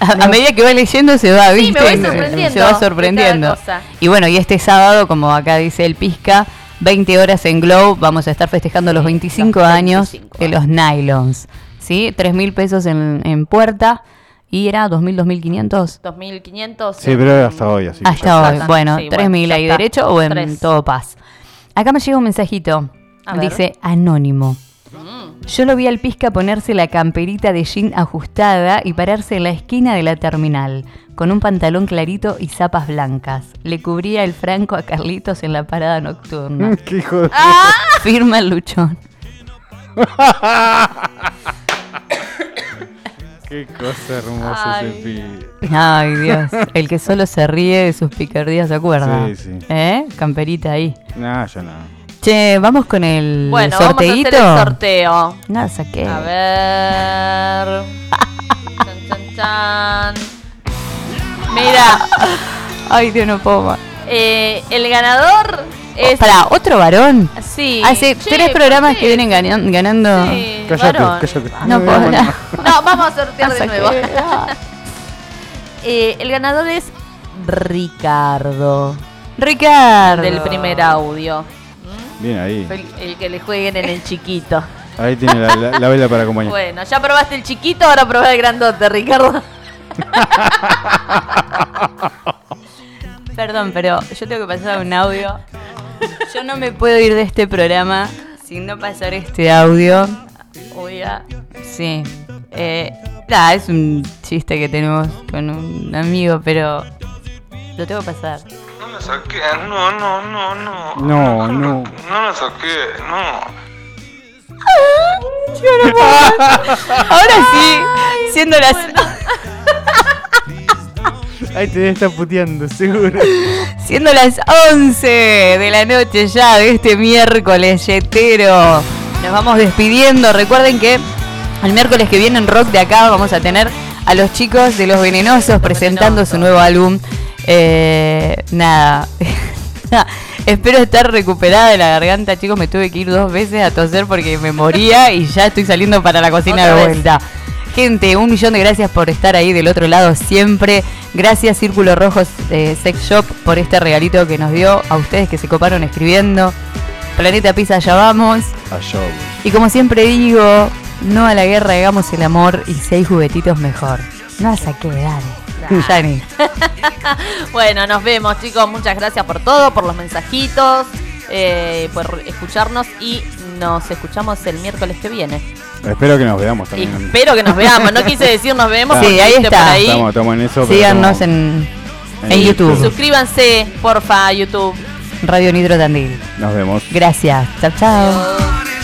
A, a medida que va leyendo se va, Sí, ¿viste? me voy sorprendiendo Se va sorprendiendo. Y bueno, y este sábado, como acá dice el Pizca, 20 horas en Glow, vamos a estar festejando los 25 años de los Nylons. ¿Sí? 3 mil pesos en, en puerta y era 2.000, 2.500. 2500. Sí, pero hasta hoy, así. que Hasta hoy. está. Bueno, Sí, 3.000 bueno, ya ahí derecho o en Tres. todo paz. Acá me llega un mensajito. A ver. Dice anónimo. Yo lo vi al Pizca ponerse la camperita de jean ajustada y pararse en la esquina de la terminal, con un pantalón clarito y zapas blancas. Le cubría el franco a Carlitos en la parada nocturna. Qué hijo de- Firma el luchón. Qué cosa hermosa ese pibe. Ay, Dios. El que solo se ríe de sus picardías se acuerda. Sí, sí. ¿Eh? Camperita ahí. No, yo no. Che, vamos con el Bueno, sorteíto. vamos a hacer el sorteo. No, saqué. A ver. chan, chan, chan. Mira, Ay, Dios, no puedo más. eh, el ganador es. Para, otro varón. Sí. Hace Che, tres programas ¿por que vienen ganan- ganando. Sí, Cállate, varón. cállate. No puedo hablar. No, vamos a sortear No de saqué. nuevo. Eh, el ganador es Ricardo. Ricardo. Del primer audio. Bien ahí. El, el que le jueguen en el chiquito. Ahí tiene la, la- la vela para acompañar. Bueno, ya probaste el chiquito, ahora probá el grandote, Ricardo. Perdón, pero yo tengo que pasar un audio. Yo no me puedo ir de este programa sin no pasar este audio. Oiga. Sí. Eh, es un chiste que tenemos con un amigo, pero lo tengo que pasar. No la saqué, no, no, no, no. No, no. No la saqué, no. Ahora sí, siendo las Ahí te estar puteando, seguro. siendo las 11 de la noche ya de este miércoles yetero. Nos vamos despidiendo. Recuerden que el miércoles que viene en Rock de acá vamos a tener a los chicos de Los Venenosos presentando su nuevo álbum. Eh, nada. Espero estar recuperada de la garganta, chicos. Me tuve que ir dos veces a toser porque me moría y ya estoy saliendo para la cocina Otra de vez. vuelta. Gente, un millón de gracias por estar ahí del otro lado siempre. Gracias Círculo Rojo eh, Sex Shop por este regalito que nos dio a ustedes que se coparon escribiendo. Planeta Pizza, ya vamos. Allá. Y como siempre digo, no a la guerra, hagamos el amor y si hay juguetitos mejor. No a saqué, dale. Yani. bueno, nos vemos, chicos. Muchas gracias por todo, por los mensajitos, eh, por escucharnos y nos escuchamos el miércoles que viene. Espero que nos veamos Y también. espero que nos veamos. No quise decir nos vemos. Sí, porque ahí está. por ahí. Estamos, estamos en eso. Síganos estamos en, en en YouTube. Suscríbanse, porfa, a YouTube. Radio Nitro Tandil. Nos vemos. Gracias. Chao, chao.